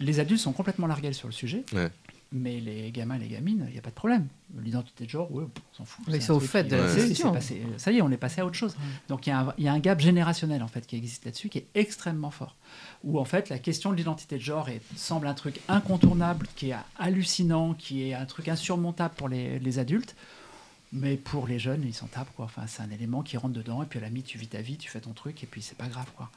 les adultes sont complètement largués sur le sujet. Ouais. Mais les gamins et les gamines, il n'y a pas de problème. L'identité de genre, ouais, on s'en fout. Mais c'est au fait de la question. passé- Ça y est, on est passé à autre chose. Donc il y, a un- il y a un gap générationnel en fait qui existe là-dessus, qui est extrêmement fort. Où en fait la question de l'identité de genre est- semble un truc incontournable, qui est hallucinant, qui est un truc insurmontable pour les, les adultes. Mais pour les jeunes, ils s'en tapent quoi. Enfin, c'est un élément qui rentre dedans et puis à la limite tu vis ta vie, tu fais ton truc et puis c'est pas grave quoi.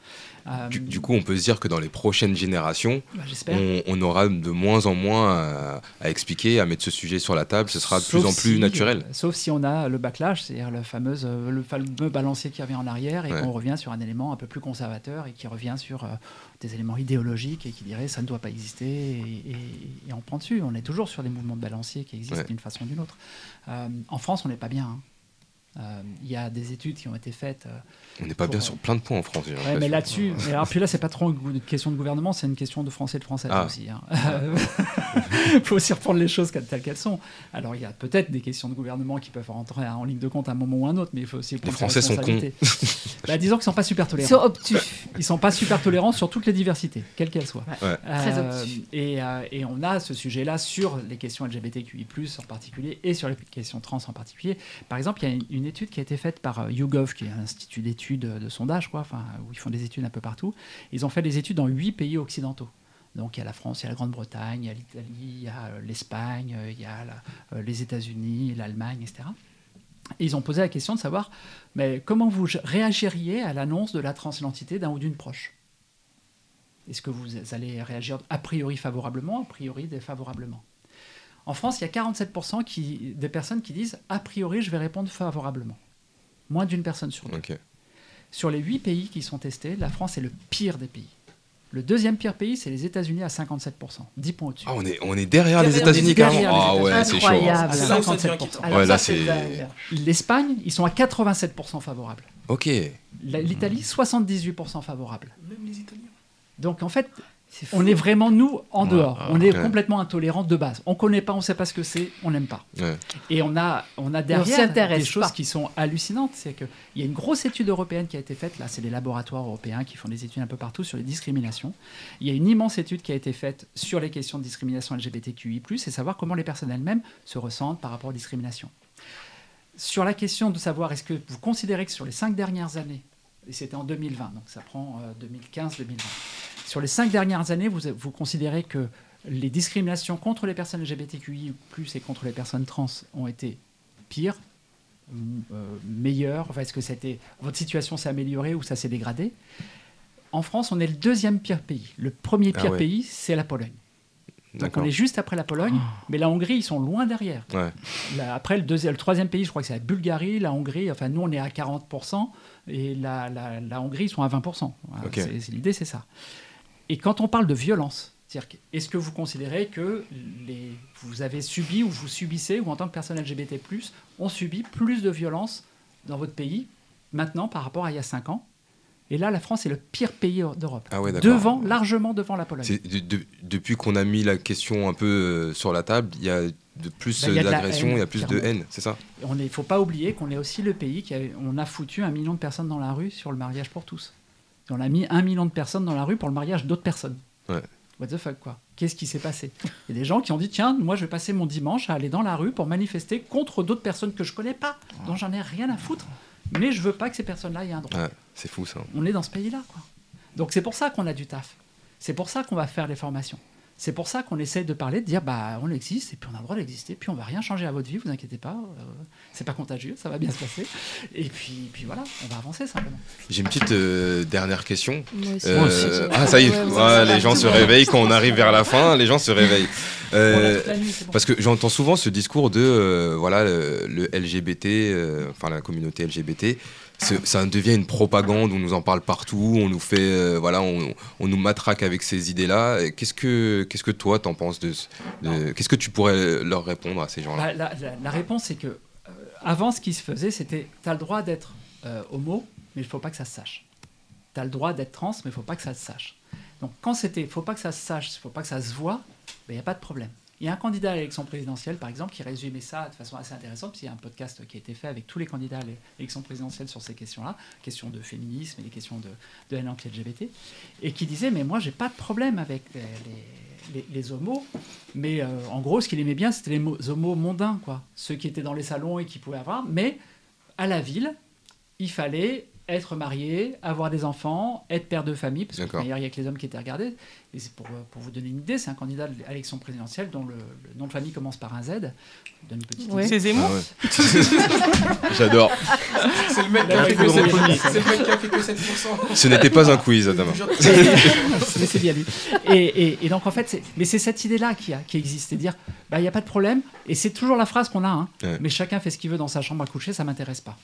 Euh, Du, du coup, on peut se dire que dans les prochaines générations, bah, on, on aura de moins en moins à, à expliquer, à mettre ce sujet sur la table. Ce sera de plus en plus si- naturel. Sauf si on a le backlash, c'est-à-dire le, fameuse, euh, le fameux balancier qui revient en arrière et Ouais. qu'on revient sur un élément un peu plus conservateur et qui revient sur euh, des éléments idéologiques et qui dirait ça ne doit pas exister et, et- et on prend dessus. On est toujours sur des mouvements de balancier qui existent Ouais. d'une façon ou d'une autre. Euh, en France, on n'est pas bien. hein. Euh, Il y a des études qui ont été faites. euh, On n'est pas pour, bien euh, sur plein de points en France. Ouais, mais là-dessus, alors puis là, c'est pas trop une question de gouvernement, c'est une question de français et de françaises Ah. aussi. Il faut aussi reprendre les choses telles qu'elles sont. Alors, il y a peut-être des questions de gouvernement qui peuvent rentrer en ligne de compte à un moment ou à un autre, mais il faut aussi ses Français sont responsabilités. Bah, disons qu'ils sont pas super Ils tolérants. sont obtus. Ils sont pas super tolérants sur toutes les diversités, quelles qu'elles soient. Ouais. Très obtus. et, euh, et on a ce sujet-là sur les questions LGBTQI+, en particulier, et sur les questions trans en particulier. Par exemple, il y a une, une étude qui a été faite par euh, YouGov, qui est un institut d'études euh, de sondage, quoi, enfin, où ils font des études un peu partout. Ils ont fait des études dans huit pays occidentaux. Donc il y a la France, il y a la Grande-Bretagne, il y a l'Italie, il y a euh, l'Espagne, il y a les États-Unis, l'Allemagne, etc. Et ils ont posé la question de savoir mais comment vous réagiriez à l'annonce de la transidentité d'un ou d'une proche? Est-ce que vous allez réagir a priori favorablement, a priori défavorablement? En France, il y a 47% qui, des personnes qui disent a priori je vais répondre favorablement. Moins d'une personne sur deux. Sur les huit pays qui sont testés, la France est le pire des pays. Le deuxième pire pays, c'est les États-Unis à 57%, 10 points au-dessus. Ah, on est, on est derrière, les États-Unis carrément. derrière les Ah ouais, États-Unis. c'est chaud. Incroyable. C'est là où ça devient 57%. inquiétant. Alors Ouais, là, ça, c'est. L'Espagne, ils sont à 87% favorables. Ok. L'Italie, 78% favorables. Même les Italiens. Donc en fait, On est vraiment nous en dehors. on est ouais. complètement intolérants de base. On connaît pas, on sait pas ce que c'est, on n'aime pas. Ouais. Et on a, on a derrière des choses pas. qui sont hallucinantes. C'est qu'il y a une grosse étude européenne qui a été faite. Là, c'est les laboratoires européens qui font des études un peu partout sur les discriminations. Il y a une immense étude qui a été faite sur les questions de discrimination LGBTQI+, et savoir comment les personnes elles-mêmes se ressentent par rapport aux discriminations. Sur la question de savoir est-ce que vous considérez que sur les cinq dernières années, et c'était en 2020, donc ça prend 2015-2020, sur les cinq dernières années, vous, vous considérez que les discriminations contre les personnes LGBTQI+, et contre les personnes trans ont été pires, euh, meilleures? Enfin, Est-ce que c'était, votre situation s'est améliorée ou ça s'est dégradé? En France, on est le deuxième pire pays. Le premier Ah pire ouais. pays, c'est la Pologne. Donc on est juste après la Pologne, mais la Hongrie, ils sont loin derrière. Ouais. Après, le, deuxième, le troisième pays, je crois que c'est la Bulgarie, la Hongrie. Enfin, nous, on est à 40%, et la, la, la Hongrie, ils sont à 20%. Voilà, Ok. c'est- c'est- L'idée, c'est ça. Et quand on parle de violence, c'est-à-dire est-ce que vous considérez que les, vous avez subi ou vous subissez, ou en tant que personne LGBT+, on subit plus de violence dans votre pays maintenant par rapport à il y a 5 ans? Et là, la France est le pire pays d'Europe. Ah ouais, devant, largement devant la Pologne. C'est de- de- depuis qu'on a mis la question un peu euh, sur la table, il y a de plus la d'agression, il y a plus de haine, c'est ça? Il ne faut pas oublier qu'on est aussi le pays qui a, on a foutu un million de personnes dans la rue sur le mariage pour tous. Et on a mis un million de personnes dans la rue pour le mariage d'autres personnes. Ouais. What the fuck, quoi Qu'est-ce qui s'est passé? Il y a des gens qui ont dit tiens, moi je vais passer mon dimanche à aller dans la rue pour manifester contre d'autres personnes que je connais pas, dont j'en ai rien à foutre, mais je veux pas que ces personnes-là aient un droit. Ouais, c'est fou ça. On est dans ce pays-là, quoi. Donc c'est pour ça qu'on a du taf. C'est pour ça qu'on va faire les formations. C'est pour ça qu'on essaie de parler, de dire bah on existe et puis on a le droit d'exister, puis on va rien changer à votre vie, vous inquiétez pas, euh, c'est pas contagieux, ça va bien se passer. Et puis, puis voilà, on va avancer simplement. J'ai une petite euh, dernière question. Moi aussi. Euh, Moi aussi. ah ça y est, Ouais, les gens se réveillent quand on arrive vers la fin, les gens se réveillent. Euh, nuit, bon. Parce que j'entends souvent ce discours de euh, voilà le, le LGBT, euh, enfin la communauté LGBT, ça devient une propagande, on nous en parle partout, on nous fait euh, voilà, on, on nous matraque avec ces idées-là. Qu'est-ce que qu'est-ce que toi t'en penses de, ce- de- qu'est-ce que tu pourrais leur répondre à ces gens-là? La, la- la réponse c'est que euh, avant ce qui se faisait, c'était tu as le droit d'être euh, homo, mais il faut pas que ça se sache. Tu as le droit d'être trans, mais il faut pas que ça se sache. Donc quand c'était faut pas que ça se sache, il faut pas que ça se voit, il n'y a pas de problème. Il y a un candidat à l'élection présidentielle, par exemple, qui résumait ça de façon assez intéressante, parce qu'il y a un podcast qui a été fait avec tous les candidats à l'élection présidentielle sur ces questions-là, questions de féminisme et les questions de, de haine anti-LGBT, et qui disait, mais moi, j'ai pas de problème avec les, les- homos, mais euh, en gros, ce qu'il aimait bien, c'était les mo- homos mondains, quoi. Ceux qui étaient dans les salons et qui pouvaient avoir, mais à la ville, il fallait être marié, avoir des enfants, être père de famille, parce que D'accord. d'ailleurs, il y a que les hommes qui étaient regardés. Et c'est pour, euh, pour vous donner une idée, c'est un candidat à l'élection présidentielle dont le, le nom de famille commence par un Z. Je vous donne une petite Ouais. idée. C'est Zemmour Ah ouais. J'adore. C'est le mec qui a fait que peux 7%. rebondir. C'est le mec qui a fait que 7%. Ce n'était pas un quiz, Adama. mais c'est bien lui. Et, et- et donc en fait, c'est- mais c'est cette idée-là qui, a- qui existe, c'est dire, bah il y a pas de problème. Et c'est toujours la phrase qu'on a, hein, Ouais. mais chacun fait ce qu'il veut dans sa chambre à coucher, ça m'intéresse pas.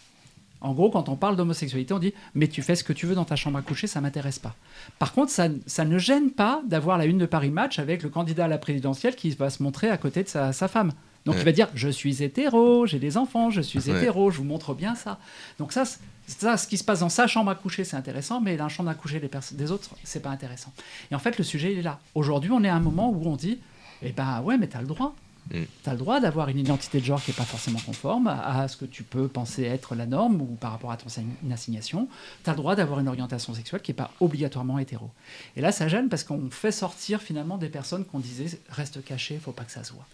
En gros, quand on parle d'homosexualité, on dit, mais tu fais ce que tu veux dans ta chambre à coucher, ça m'intéresse pas. Par contre, ça, ça ne gêne pas d'avoir la une de Paris Match avec le candidat à la présidentielle qui va se montrer à côté de sa, sa femme. Donc Ouais. il va dire, je suis hétéro, j'ai des enfants, je suis Ouais. hétéro, je vous montre bien ça. Donc ça, ça, ce qui se passe dans sa chambre à coucher, c'est intéressant, mais dans la chambre à coucher des, des autres, c'est pas intéressant. Et en fait, le sujet, il est là. Aujourd'hui, on est à un moment où on dit, eh ben ouais, mais t'as le droit. Mm. T'as le droit d'avoir une identité de genre qui n'est pas forcément conforme à ce que tu peux penser être la norme ou par rapport à ton assign- assignation. T'as le droit d'avoir une orientation sexuelle qui n'est pas obligatoirement hétéro. Et là, ça gêne parce qu'on fait sortir finalement des personnes qu'on disait reste caché, faut pas que ça se voit.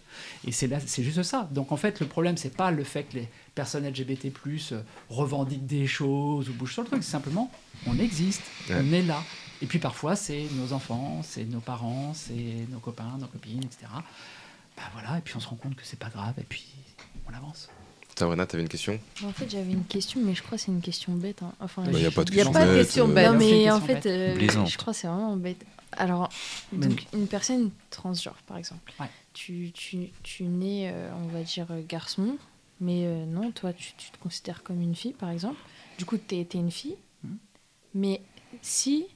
Et c'est là, c'est juste ça. Donc en fait, le problème, c'est pas le fait que les personnes LGBT+ euh, revendiquent des choses ou bougent sur le truc. C'est simplement, on existe, Ouais. on est là. Et puis parfois, c'est nos enfants, c'est nos parents, c'est nos copains, nos copines, etc. Bah voilà. Et puis on se rend compte que c'est pas grave. Et puis on avance. Sabrina, t'avais une question? En fait, j'avais une question, mais je crois que c'est une question bête. hein. Enfin, Bah, y a pas de Il n'y a question pas de bête, question euh, bête. non, une mais en fait, euh, je crois que c'est vraiment bête. Alors, donc, une personne transgenre, par exemple, Ouais. tu, tu, tu nais, euh, on va dire, garçon, mais euh, non, toi, tu, tu te considères comme une fille, par exemple. Du coup, tu es, une fille. Mhm. Mais si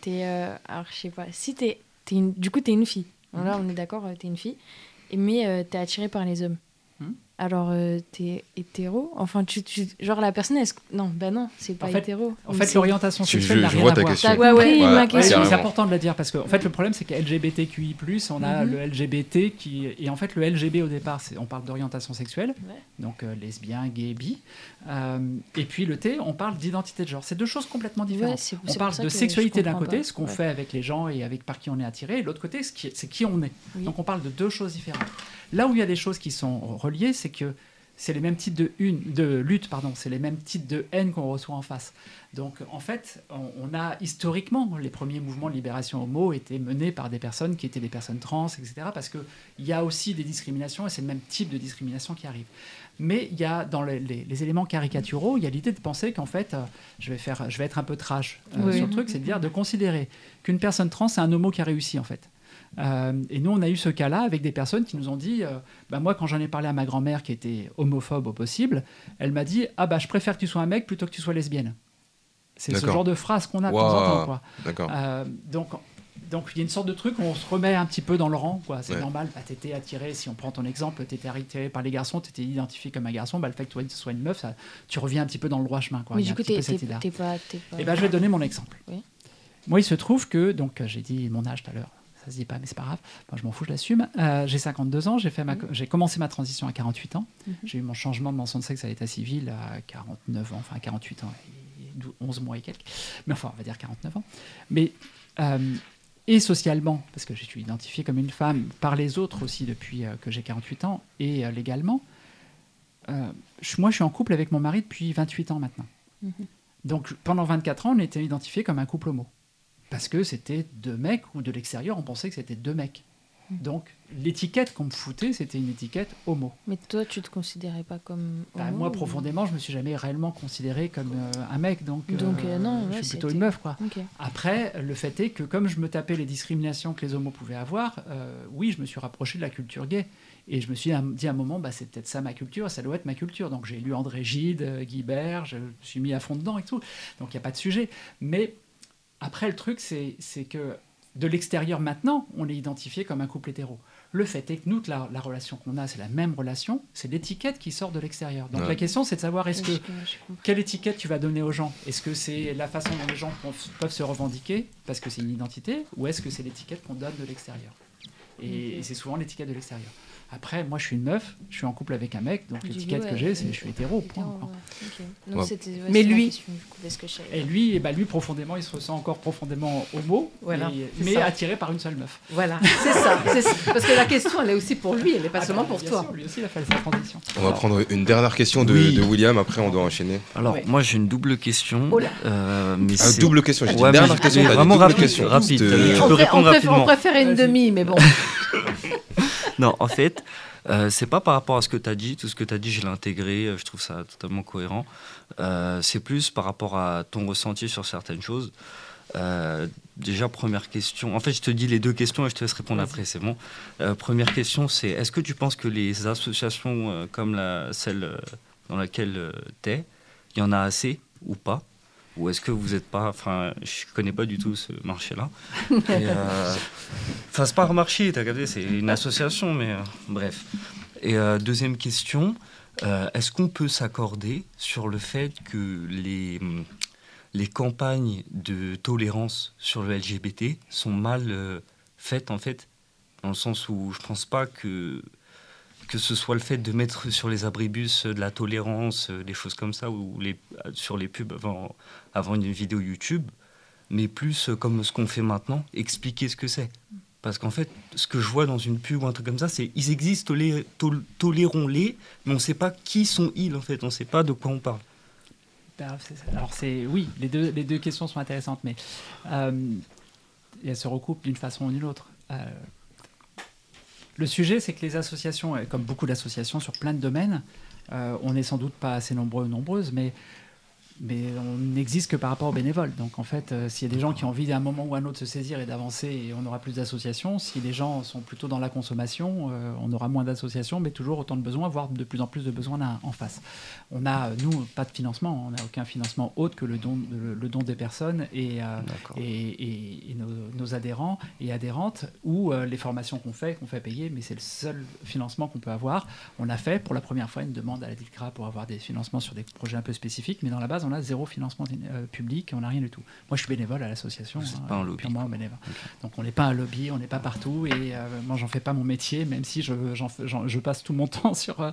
tu es. alors, je sais pas, si tu es. une, du coup, tu es une fille. Mhm. Là, on est d'accord, tu es une fille. Mais tu es attiré par les hommes. Alors, euh, t'es hétéro? Enfin, tu, tu- genre la personne, est-ce que- non, bah non, c'est pas En fait- hétéro. En fait, c'est- l'orientation sexuelle n'a je rien vois à ta voir. question. Ouais, ma ouais, Ouais, c'est question carrément. important de le dire parce que en fait le problème c'est que LGBTQI+, on a Mhm. le LGBT qui et en fait le LGB au départ c'est on parle d'orientation sexuelle Ouais. donc euh, lesbien, gay, bi Euh, et puis le T on parle d'identité de genre c'est deux choses complètement différentes. Ouais, c'est- on c'est parle de sexualité d'un côté pas. ce qu'on Ouais. fait avec les gens et avec par qui on est attiré et l'autre côté qui- c'est qui on est. Oui. Donc on parle de deux choses différentes. Là où il y a des choses qui sont reliées c'est que c'est les mêmes types de, une, de lutte, pardon, c'est les mêmes types de haine qu'on reçoit en face. Donc en fait, on, on a historiquement, les premiers mouvements de libération homo étaient menés par des personnes qui étaient des personnes trans, etc. Parce qu'il y a aussi des discriminations et c'est le même type de discrimination qui arrive. Mais il y a dans les, les- les éléments caricaturaux, il y a l'idée de penser qu'en fait, euh, je, vais faire, je vais être un peu trash euh, Oui. sur le truc, c'est de dire de considérer qu'une personne trans, c'est un homo qui a réussi en fait. Euh, et nous, on a eu ce cas-là avec des personnes qui nous ont dit, euh, bah, moi, quand j'en ai parlé à ma grand-mère qui était homophobe au possible, elle m'a dit, ah bah, je préfère que tu sois un mec plutôt que tu sois lesbienne. C'est ce genre de phrase qu'on a de temps en temps. Quoi. Euh, donc, donc il y a une sorte de truc où on se remet un petit peu dans le rang. quoi. C'est Ouais. normal. Bah, t'étais attiré, si on prend ton exemple, t'étais attiré par les garçons, t'étais identifié comme un garçon. Bah, le fait que toi, tu sois une meuf, ça, tu reviens un petit peu dans le droit chemin. Quoi. Mais du coup, t'es pas. t'es pas- Eh ben, je vais donner mon exemple. Oui. Moi, il se trouve que, donc, j'ai dit mon âge tout à l'heure. Ça se dit pas, mais c'est pas grave. Moi, je m'en fous, je l'assume. Euh, j'ai 52 ans. J'ai fait ma, Mhm. j'ai commencé ma transition à 48 ans. Mhm. J'ai eu mon changement de mention de sexe à l'état civil à 49 ans, enfin 48 ans, et 12 11 mois et quelques. Mais enfin, on va dire 49 ans. Mais euh, et socialement, parce que je suis identifié comme une femme par les autres aussi depuis euh, que j'ai 48 ans, et euh, légalement, euh, moi, je suis en couple avec mon mari depuis 28 ans maintenant. Mhm. Donc pendant 24 ans, on était identifié comme un couple homo. Parce que c'était deux mecs, ou de l'extérieur, on pensait que c'était deux mecs. Donc l'étiquette qu'on me foutait, c'était une étiquette homo. Mais toi, tu te considérais pas comme. Bah, moi, ou- profondément, je me suis jamais réellement considéré comme euh, un mec, donc, Donc, euh, non, je ouais, suis plutôt une meuf, quoi. Après, le fait est que comme je me tapais les discriminations que les homos pouvaient avoir, euh, oui, je me suis rapproché de la culture gay. Et je me suis dit à un moment, bah, c'est peut-être ça ma culture, ça doit être ma culture. Donc j'ai lu André Gide, euh, Guibert, je me suis mis à fond dedans et tout. Donc il n'y a pas de sujet. Mais après, le truc, c'est que de l'extérieur maintenant, on est identifié comme un couple hétéro. Le fait est que nous, la, la relation qu'on a, c'est la même relation, c'est l'étiquette qui sort de l'extérieur. Donc Ouais. la question, c'est de savoir est-ce que Je- je comprends. quelle étiquette tu vas donner aux gens? Est-ce que c'est la façon dont les gens peuvent- peuvent se revendiquer parce que c'est une identité ou est-ce que c'est l'étiquette qu'on donne de l'extérieur? Et, et c'est souvent l'étiquette de l'extérieur. Après, moi, je suis une meuf, je suis en couple avec un mec, donc Du l'étiquette que j'ai, c'est je suis hétéro. Point, Hétéro, quoi. ouais, ok. Donc Ouais. c'était- ouais, Mais lui- question, du coup, parce que je savais Et lui, ben, lui, profondément, il se ressent encore profondément homo, Voilà, mais, c'est mais ça. attiré par une seule meuf. Voilà, c'est ça. Parce que la question, elle est aussi pour lui, elle n'est pas Ah, seulement bah, pour toi. sûr, lui aussi, il a fait sa transition. On va prendre une dernière question de, Oui. de William, après on doit enchaîner. Alors, Ouais. moi, j'ai une double question. Oh là. euh, mais Ah, double question, j'ai mais dernière question, vraiment rapide, On, préfère, rapidement. on préfère une demi, mais bon. Non, en fait, euh, c'est pas par rapport à ce que tu as dit. Tout ce que tu as dit, je l'ai intégré. euh, Je trouve ça totalement cohérent. Euh, c'est plus par rapport à ton ressenti sur certaines choses. Euh, déjà, première question. En fait, je te dis les deux questions et je te laisse répondre après, c'est bon. Première question, c'est est-ce que tu penses que les associations comme la, celle dans laquelle tu es, il y en a assez ou pas? Ou est-ce que vous n'êtes pas. Enfin, je connais pas du tout ce marché-là. Euh, Enfin, c'est pas un marché, t'as capté, c'est une association, mais euh, bref. Et euh, deuxième question, est-ce qu'on peut s'accorder sur le fait que les, les campagnes de tolérance sur le LGBT sont mal euh, faites, en fait, dans le sens où je pense pas que que ce soit le fait de mettre sur les abribus de la tolérance, euh, des choses comme ça, ou les, sur les pubs avant, avant une vidéo YouTube, mais plus euh, comme ce qu'on fait maintenant, expliquer ce que c'est. Parce qu'en fait, ce que je vois dans une pub ou un truc comme ça, c'est ils existent, tol- tolérons-les, mais on ne sait pas qui sont ils en fait, on ne sait pas de quoi on parle. C'est- Alors c'est oui, les deux, les deux questions sont intéressantes, mais euh, elles se recoupent d'une façon ou d'une autre. Euh, le sujet, c'est que les associations, comme beaucoup d'associations sur plein de domaines, on n'est sans doute pas assez nombreux ou nombreuses, mais mais on n'existe que par rapport aux bénévoles. Donc en fait, euh, s'il y a des gens qui ont envie à un moment ou à un autre de se saisir et d'avancer, et on aura plus d'associations. Si les gens sont plutôt dans la consommation, euh, on aura moins d'associations, mais toujours autant de besoins, voire de plus en plus de besoins en face. On a, euh, nous, pas de financement. On n'a aucun financement autre que le don, le, le don des personnes et, euh, et, et- et nos, nos adhérents et adhérentes ou les formations qu'on fait, qu'on fait payer, mais c'est le seul financement qu'on peut avoir. On a fait pour la première fois une demande à la DICRA pour avoir des financements sur des projets un peu spécifiques, mais dans la base, on a zéro financement euh, public, on n'a rien du tout. Moi, je suis bénévole à l'association, hein, pas un lobby, purement bénévole. Donc, on n'est pas un lobby, on n'est pas partout, et euh, moi, j'en fais pas mon métier, même si je, passe tout mon temps sur, euh,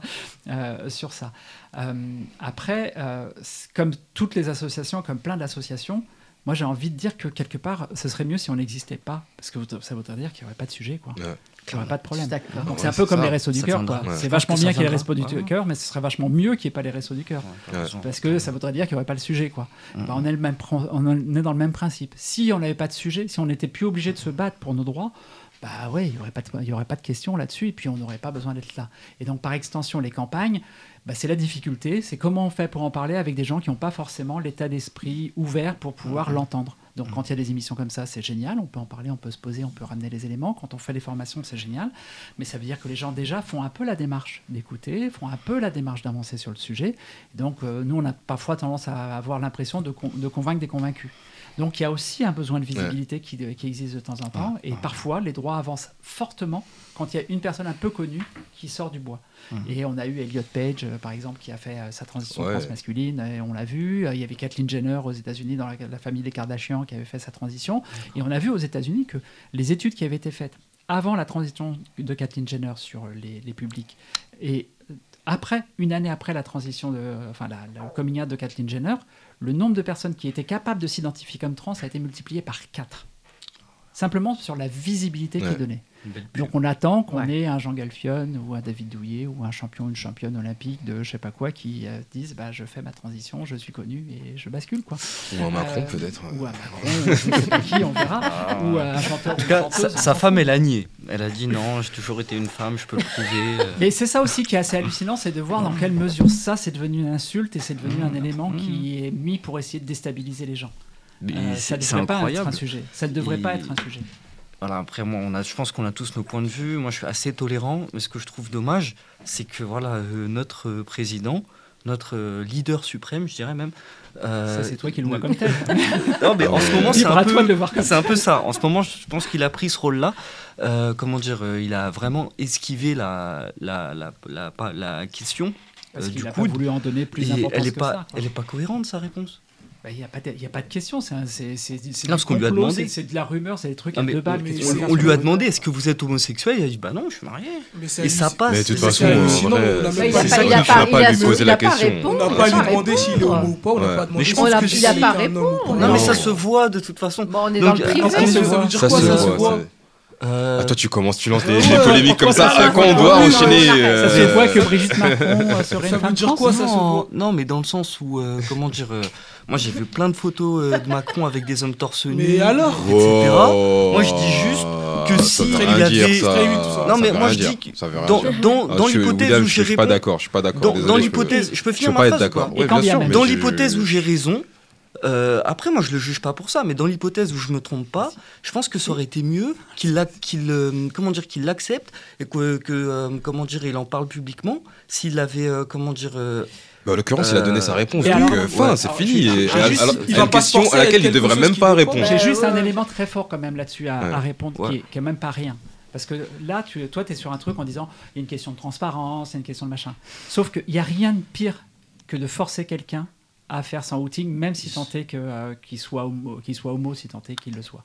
euh, sur ça. Euh, après, euh, comme toutes les associations, comme plein d'associations, moi j'ai envie de dire que quelque part, ce serait mieux si on n'existait pas, parce que ça voudrait dire qu'il n'y aurait pas de sujet, quoi. Ouais. Qu'il n'y aurait pas de problème. Donc Ouais, c'est un peu comme ça. les restos du cœur. C'est vachement bien qu'il y ait les restos du Ouais. cœur, mais ce serait vachement mieux qu'il n'y ait pas les restos du cœur. Parce que ça voudrait dire qu'il n'y aurait pas le sujet, quoi. On, est le même, prin- on est dans le même principe. Si on n'avait pas de sujet, si on n'était plus obligé de se battre pour nos droits, bah ouais, il n'y aurait, pas de- de questions là-dessus, et puis on n'aurait pas besoin d'être là. Et donc, par extension, les campagnes, bah, c'est la difficulté, c'est comment on fait pour en parler avec des gens qui n'ont pas forcément l'état d'esprit ouvert pour pouvoir l'entendre. Donc, quand il y a des émissions comme ça, c'est génial, on peut en parler, on peut se poser, on peut ramener les éléments. Quand on fait des formations, c'est génial. Mais ça veut dire que les gens déjà font un peu la démarche d'écouter, font un peu la démarche d'avancer sur le sujet. Et donc euh, nous, on a parfois tendance à avoir l'impression de, con- de convaincre des convaincus. Donc il y a aussi un besoin de visibilité qui, qui existe de temps en temps. Et parfois, les droits avancent fortement quand il y a une personne un peu connue qui sort du bois. Mhm. Et on a eu Elliot Page, euh, par exemple, qui a fait euh, sa transition Ouais. transmasculine, et on l'a vu. Euh, Il y avait Kathleen Jenner aux États-Unis, dans la, la famille des Kardashian, qui avait fait sa transition. Et on a vu aux États-Unis que les études qui avaient été faites avant la transition de Kathleen Jenner sur les, les publics et euh, après, une année après la transition, de, enfin la, le coming out de Kathleen Jenner, le nombre de personnes qui étaient capables de s'identifier comme trans a été multiplié par 4. Simplement sur la visibilité qui Ouais. est donnée. Donc on attend qu'on Ouais. ait un Jean Galfion ou un David Douillet ou un champion ou une championne olympique de je sais pas quoi qui euh, disent bah, je fais ma transition, je suis connu et je bascule. Quoi. Ou un Macron Euh, peut-être. Ou un Macron, qui, on verra. Ou un chanteur. En tout cas, sa, sa femme, elle a nié. Elle a dit non, j'ai toujours été une femme, je peux le prouver. euh. Et c'est ça aussi qui est assez hallucinant, c'est de voir dans quelle mesure ça, c'est devenu une insulte et c'est devenu un élément qui est mis pour essayer de déstabiliser les gens. Mais Euh, ça c'est ne devrait pas être incroyable. un sujet. Ça ne devrait pas être un sujet. Voilà, après, moi, on a, je pense qu'on a tous nos points de vue. Moi, je suis assez tolérant. Mais ce que je trouve dommage, c'est que voilà, euh, notre euh, président, notre euh, leader suprême, je dirais même. euh, ça, c'est toi qui le vois comme tel. Non, mais en ce moment, c'est un, peu, le voir comme c'est un peu ça. En ce moment, je pense qu'il a pris ce rôle-là. Comment dire Il a vraiment esquivé la, la, la, la, question. Parce qu'il n'a pas voulu en donner plus d'importance elle n'est que pas, ça. elle est pas cohérente sa réponse. Bah, Il n'y a, pas de- il y a pas de question, c'est lui a demandé. c'est- de la rumeur, c'est des trucs Non, à mais deux balles. on, on- lui a demandé est-ce que vous êtes homosexuel? Il a dit bah non, je suis marié. Mais Et ça passe. Mais de toute façon, pas- il a c'est pas- lui poser il la question. On n'a pas n'a lui demandé s'il est homo ou pas, on n'a pas demandé il a si. pas répondu. ou pas. Non, mais ça se voit de toute façon. On est dans le euh, privé. Ça se voit. Euh, Ah, toi, tu commences, tu lances les, Ouais, les polémiques comme ça. ça Quand on doit Oui, enchaîner. non, euh, Ça se voit que Brigitte Macron euh, serait Ça une veut femme dire quoi, ça non, non, mais dans le sens où, euh, comment dire, euh, moi j'ai vu plein de photos euh, de Macron avec des hommes torse nu, Mais alors etc. Wow. Moi, je dis juste que Ça si il rien dire, avait- ça. Non, mais moi, je dis que dans, dans, Ah, dans l'hypothèse où j'ai je suis pas répondu, d'accord. Je suis pas d'accord. dans, l'hypothèse, je peux finir ma pas être phrase Dans l'hypothèse où j'ai raison, euh, après moi je le juge pas pour ça, mais dans l'hypothèse où je me trompe pas, je pense que ça aurait été mieux qu'il euh, comment dire qu'il l'accepte et que, que, euh, comment dire il en parle publiquement s'il avait euh, comment dire euh, Bah, en l'occurrence, il a donné sa réponse. et Donc, alors- fin, Ouais. c'est fini. Et- juste- alors, il une question à laquelle il quelque devrait même pas répondre. J'ai juste un élément très fort quand même là-dessus à, Ouais. à répondre Ouais. qui, est, qui est même pas rien. Parce que là, tu, toi, tu es sur un truc en disant il y a une question de transparence, il y a une question de machin. Sauf qu'il n'y a rien de pire que de forcer quelqu'un à faire son outing, même si tant est que, euh, qu'il soit, homo, qu'il soit homo, si tant est qu'il le soit.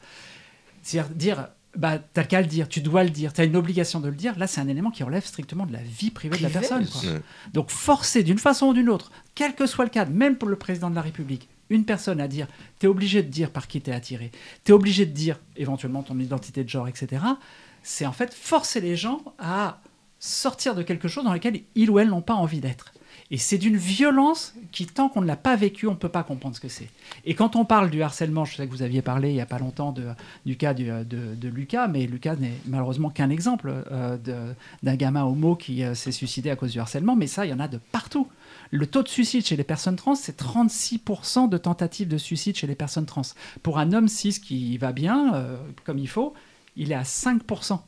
C'est-à-dire dire, bah, t'as qu'à le dire, tu dois le dire, tu as une obligation de le dire. Là, c'est un élément qui relève strictement de la vie privée de la personne. quoi. Donc forcer d'une façon ou d'une autre, quel que soit le cadre, même pour le président de la République, une personne à dire, tu es obligé de dire par qui tu es attiré, tu es obligé de dire éventuellement ton identité de genre, etc., c'est en fait forcer les gens à sortir de quelque chose dans lequel ils ou elles n'ont pas envie d'être. Et c'est d'une violence qui, tant qu'on ne l'a pas vécu, on ne peut pas comprendre ce que c'est. Et quand on parle du harcèlement, je sais que vous aviez parlé il n'y a pas longtemps du cas de, de Lucas, mais Lucas n'est malheureusement qu'un exemple euh, d'un gamin homo qui euh, s'est suicidé à cause du harcèlement, mais ça, il y en a de partout. Le taux de suicide chez les personnes trans, c'est 36% de tentatives de suicide chez les personnes trans. Pour un homme cis qui va bien, euh, comme il faut, il est à 5%.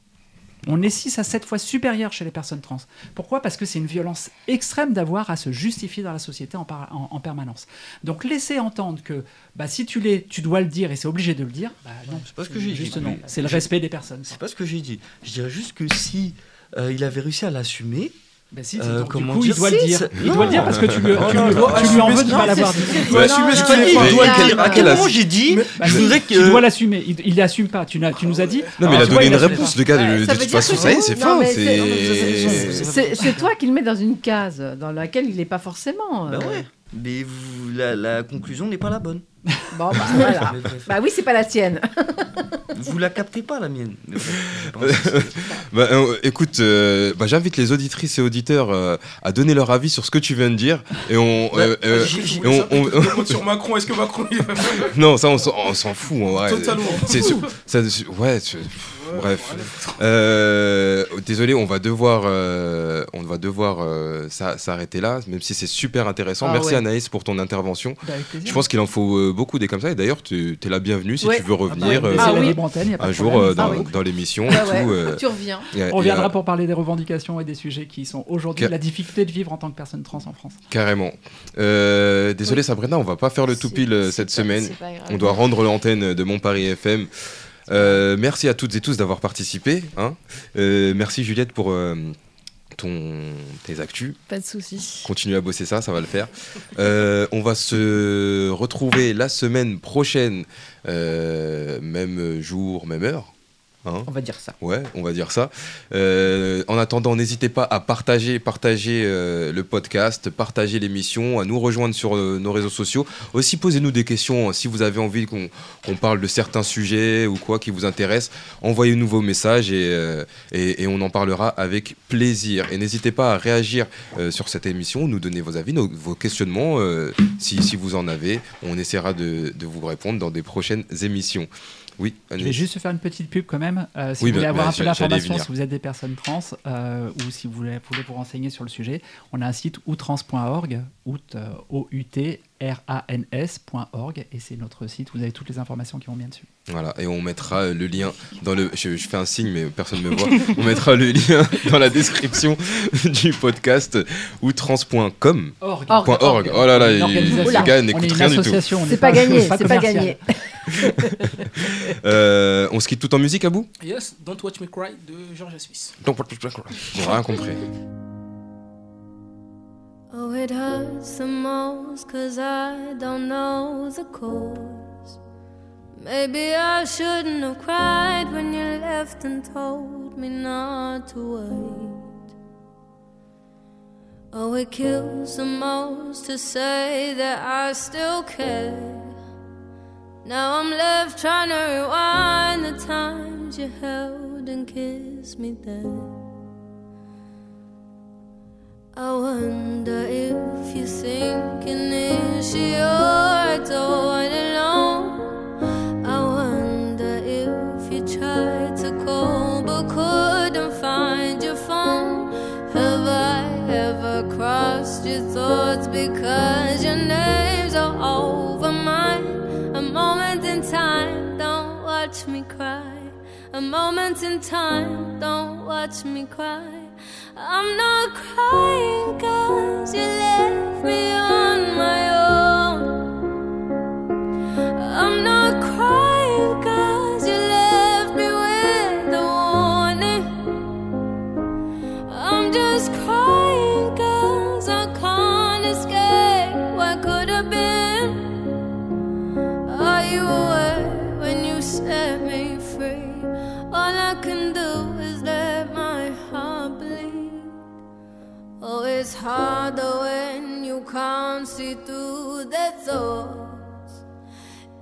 On est 6 à 7 fois supérieur chez les personnes trans. Pourquoi? Parce que c'est une violence extrême d'avoir à se justifier dans la société en, par- en- en permanence. Donc laisser entendre que bah, si tu l'es, tu dois le dire et c'est obligé de le dire, bah, non. C'est pas ce que j'ai dit. C'est le respect des personnes. c'est pas ce que j'ai dit. Je dirais juste que si euh, il avait réussi à l'assumer, Bah, si, Euh, donc, du comment coup, dire il doit le dire. Il doit le dire parce que tu, lui- Oh tu non, lui- non, tu lui en veux de ne pas l'avoir dit. Il doit assumer ce qu'il non, pas. Mais non, à quel- comment j'ai dit Je voudrais Tu que dois l'assumer. Il, il l'assume pas. Tu, tu nous as dit. Non, mais Alors, il a tu donné une réponse. Le gars, de ça de veut toute dire façon, que ça y est, c'est- fin. c'est- toi qui le mets dans une case dans laquelle il n'est pas forcément. Bah euh, ouais. Mais la conclusion n'est pas la bonne. Bon, bah, voilà. Bah oui, c'est pas la tienne. Vous la captez pas la mienne. Bah, euh, écoute, euh, bah, j'invite les auditrices et auditeurs euh, à donner leur avis sur ce que tu viens de dire. Et on. euh, euh, et sur Macron. Est-ce que Macron il va faire non, ça, on s'en fout. Totalement. C'est- ouais, c'est- bref. Euh, désolé, on va devoir, euh, on va devoir euh, s'a- s'arrêter là, même si c'est super intéressant. Ah Merci ouais. Anaïs pour ton intervention. Bah. Je pense qu'il en faut euh, beaucoup des comme ça. Et d'ailleurs, tu es la bienvenue si Ouais. tu veux revenir Ah, euh, bah, Ah c'est la oui. libre antenne, y a pas un jour euh, dans, Ah oui. dans l'émission ouais. euh, Tu reviens. et- On reviendra pour parler des revendications et des sujets qui sont aujourd'hui la difficulté de vivre en tant que personne trans en France. Carrément. Euh, désolé Oui. Sabrina, on va pas faire le tout pile cette semaine. On doit rendre l'antenne de Mon Paris FM. Euh, merci à toutes et tous d'avoir participé. hein. Euh, merci Juliette pour euh, ton, tes actus. Pas de soucis. Continue à bosser ça, ça va le faire. Euh, on va se retrouver la semaine prochaine, euh, même jour, même heure. Hein. On va dire ça. Ouais, on va dire ça. Euh, en attendant, n'hésitez pas à partager, partager euh, le podcast, partager l'émission, à nous rejoindre sur euh, nos réseaux sociaux. Aussi, posez-nous des questions si vous avez envie qu'on parle de certains sujets ou quoi qui vous intéresse. Envoyez-nous vos messages et, et, et on en parlera avec plaisir. Et n'hésitez pas à réagir sur cette émission, nous donner vos avis, nos- vos questionnements, si, si vous en avez. On essaiera de, de vous répondre dans des prochaines émissions. Oui, Je vais juste faire une petite pub quand même. Euh, si Oui, vous voulez bah, avoir bah, un peu d'informations, si vous êtes des personnes trans euh, ou si vous voulez, vous renseigner sur le sujet, on a un site outrans.org, out, euh, O-U-T-R-A-N-S.org, et c'est notre site. Vous avez toutes les informations qui vont bien dessus. Voilà, et on mettra euh, le lien dans le. Je, je fais un signe, mais personne ne me voit. on mettra le lien dans la description du podcast ou trans.com. Org. Org. Oh là là, il- organisation. le gars On n'écoute une rien du tout. on C'est pas gagné, c'est pas gagné. Euh, on se quitte tout en musique à bout Yes, Don't Watch Me Cry de Georgia Smith. J'ai rien compris. Oh, it hurts the most cause I don't know the cause. Maybe I shouldn't have cried when you left and told me not to wait. Oh, it kills the most to say that I still care. Now I'm left trying to rewind the times you held and kissed me there. I wonder if you're thinking, is she your adored alone? I wonder if you tried to call but couldn't find your phone. Have I ever crossed your thoughts because your names are over mine? A moment in time, don't watch me cry. A moment in time, don't watch me cry. I'm not crying cause you left me on harder when you can't see through their thoughts.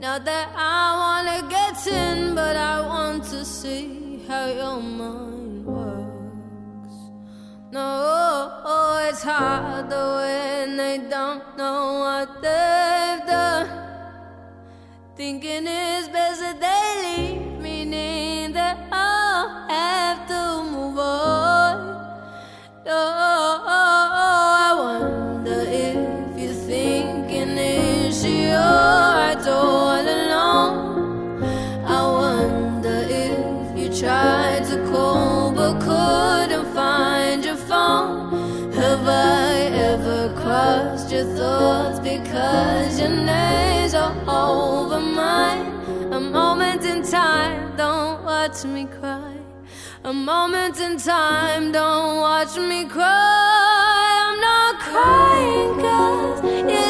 Not that I wanna get in, but I want to see how your mind works. No, it's harder when they don't know what they've done. Thinking it's best that they leave, because your names are over mine? A moment in time, don't watch me cry. A moment in time, don't watch me cry. I'm not crying cause you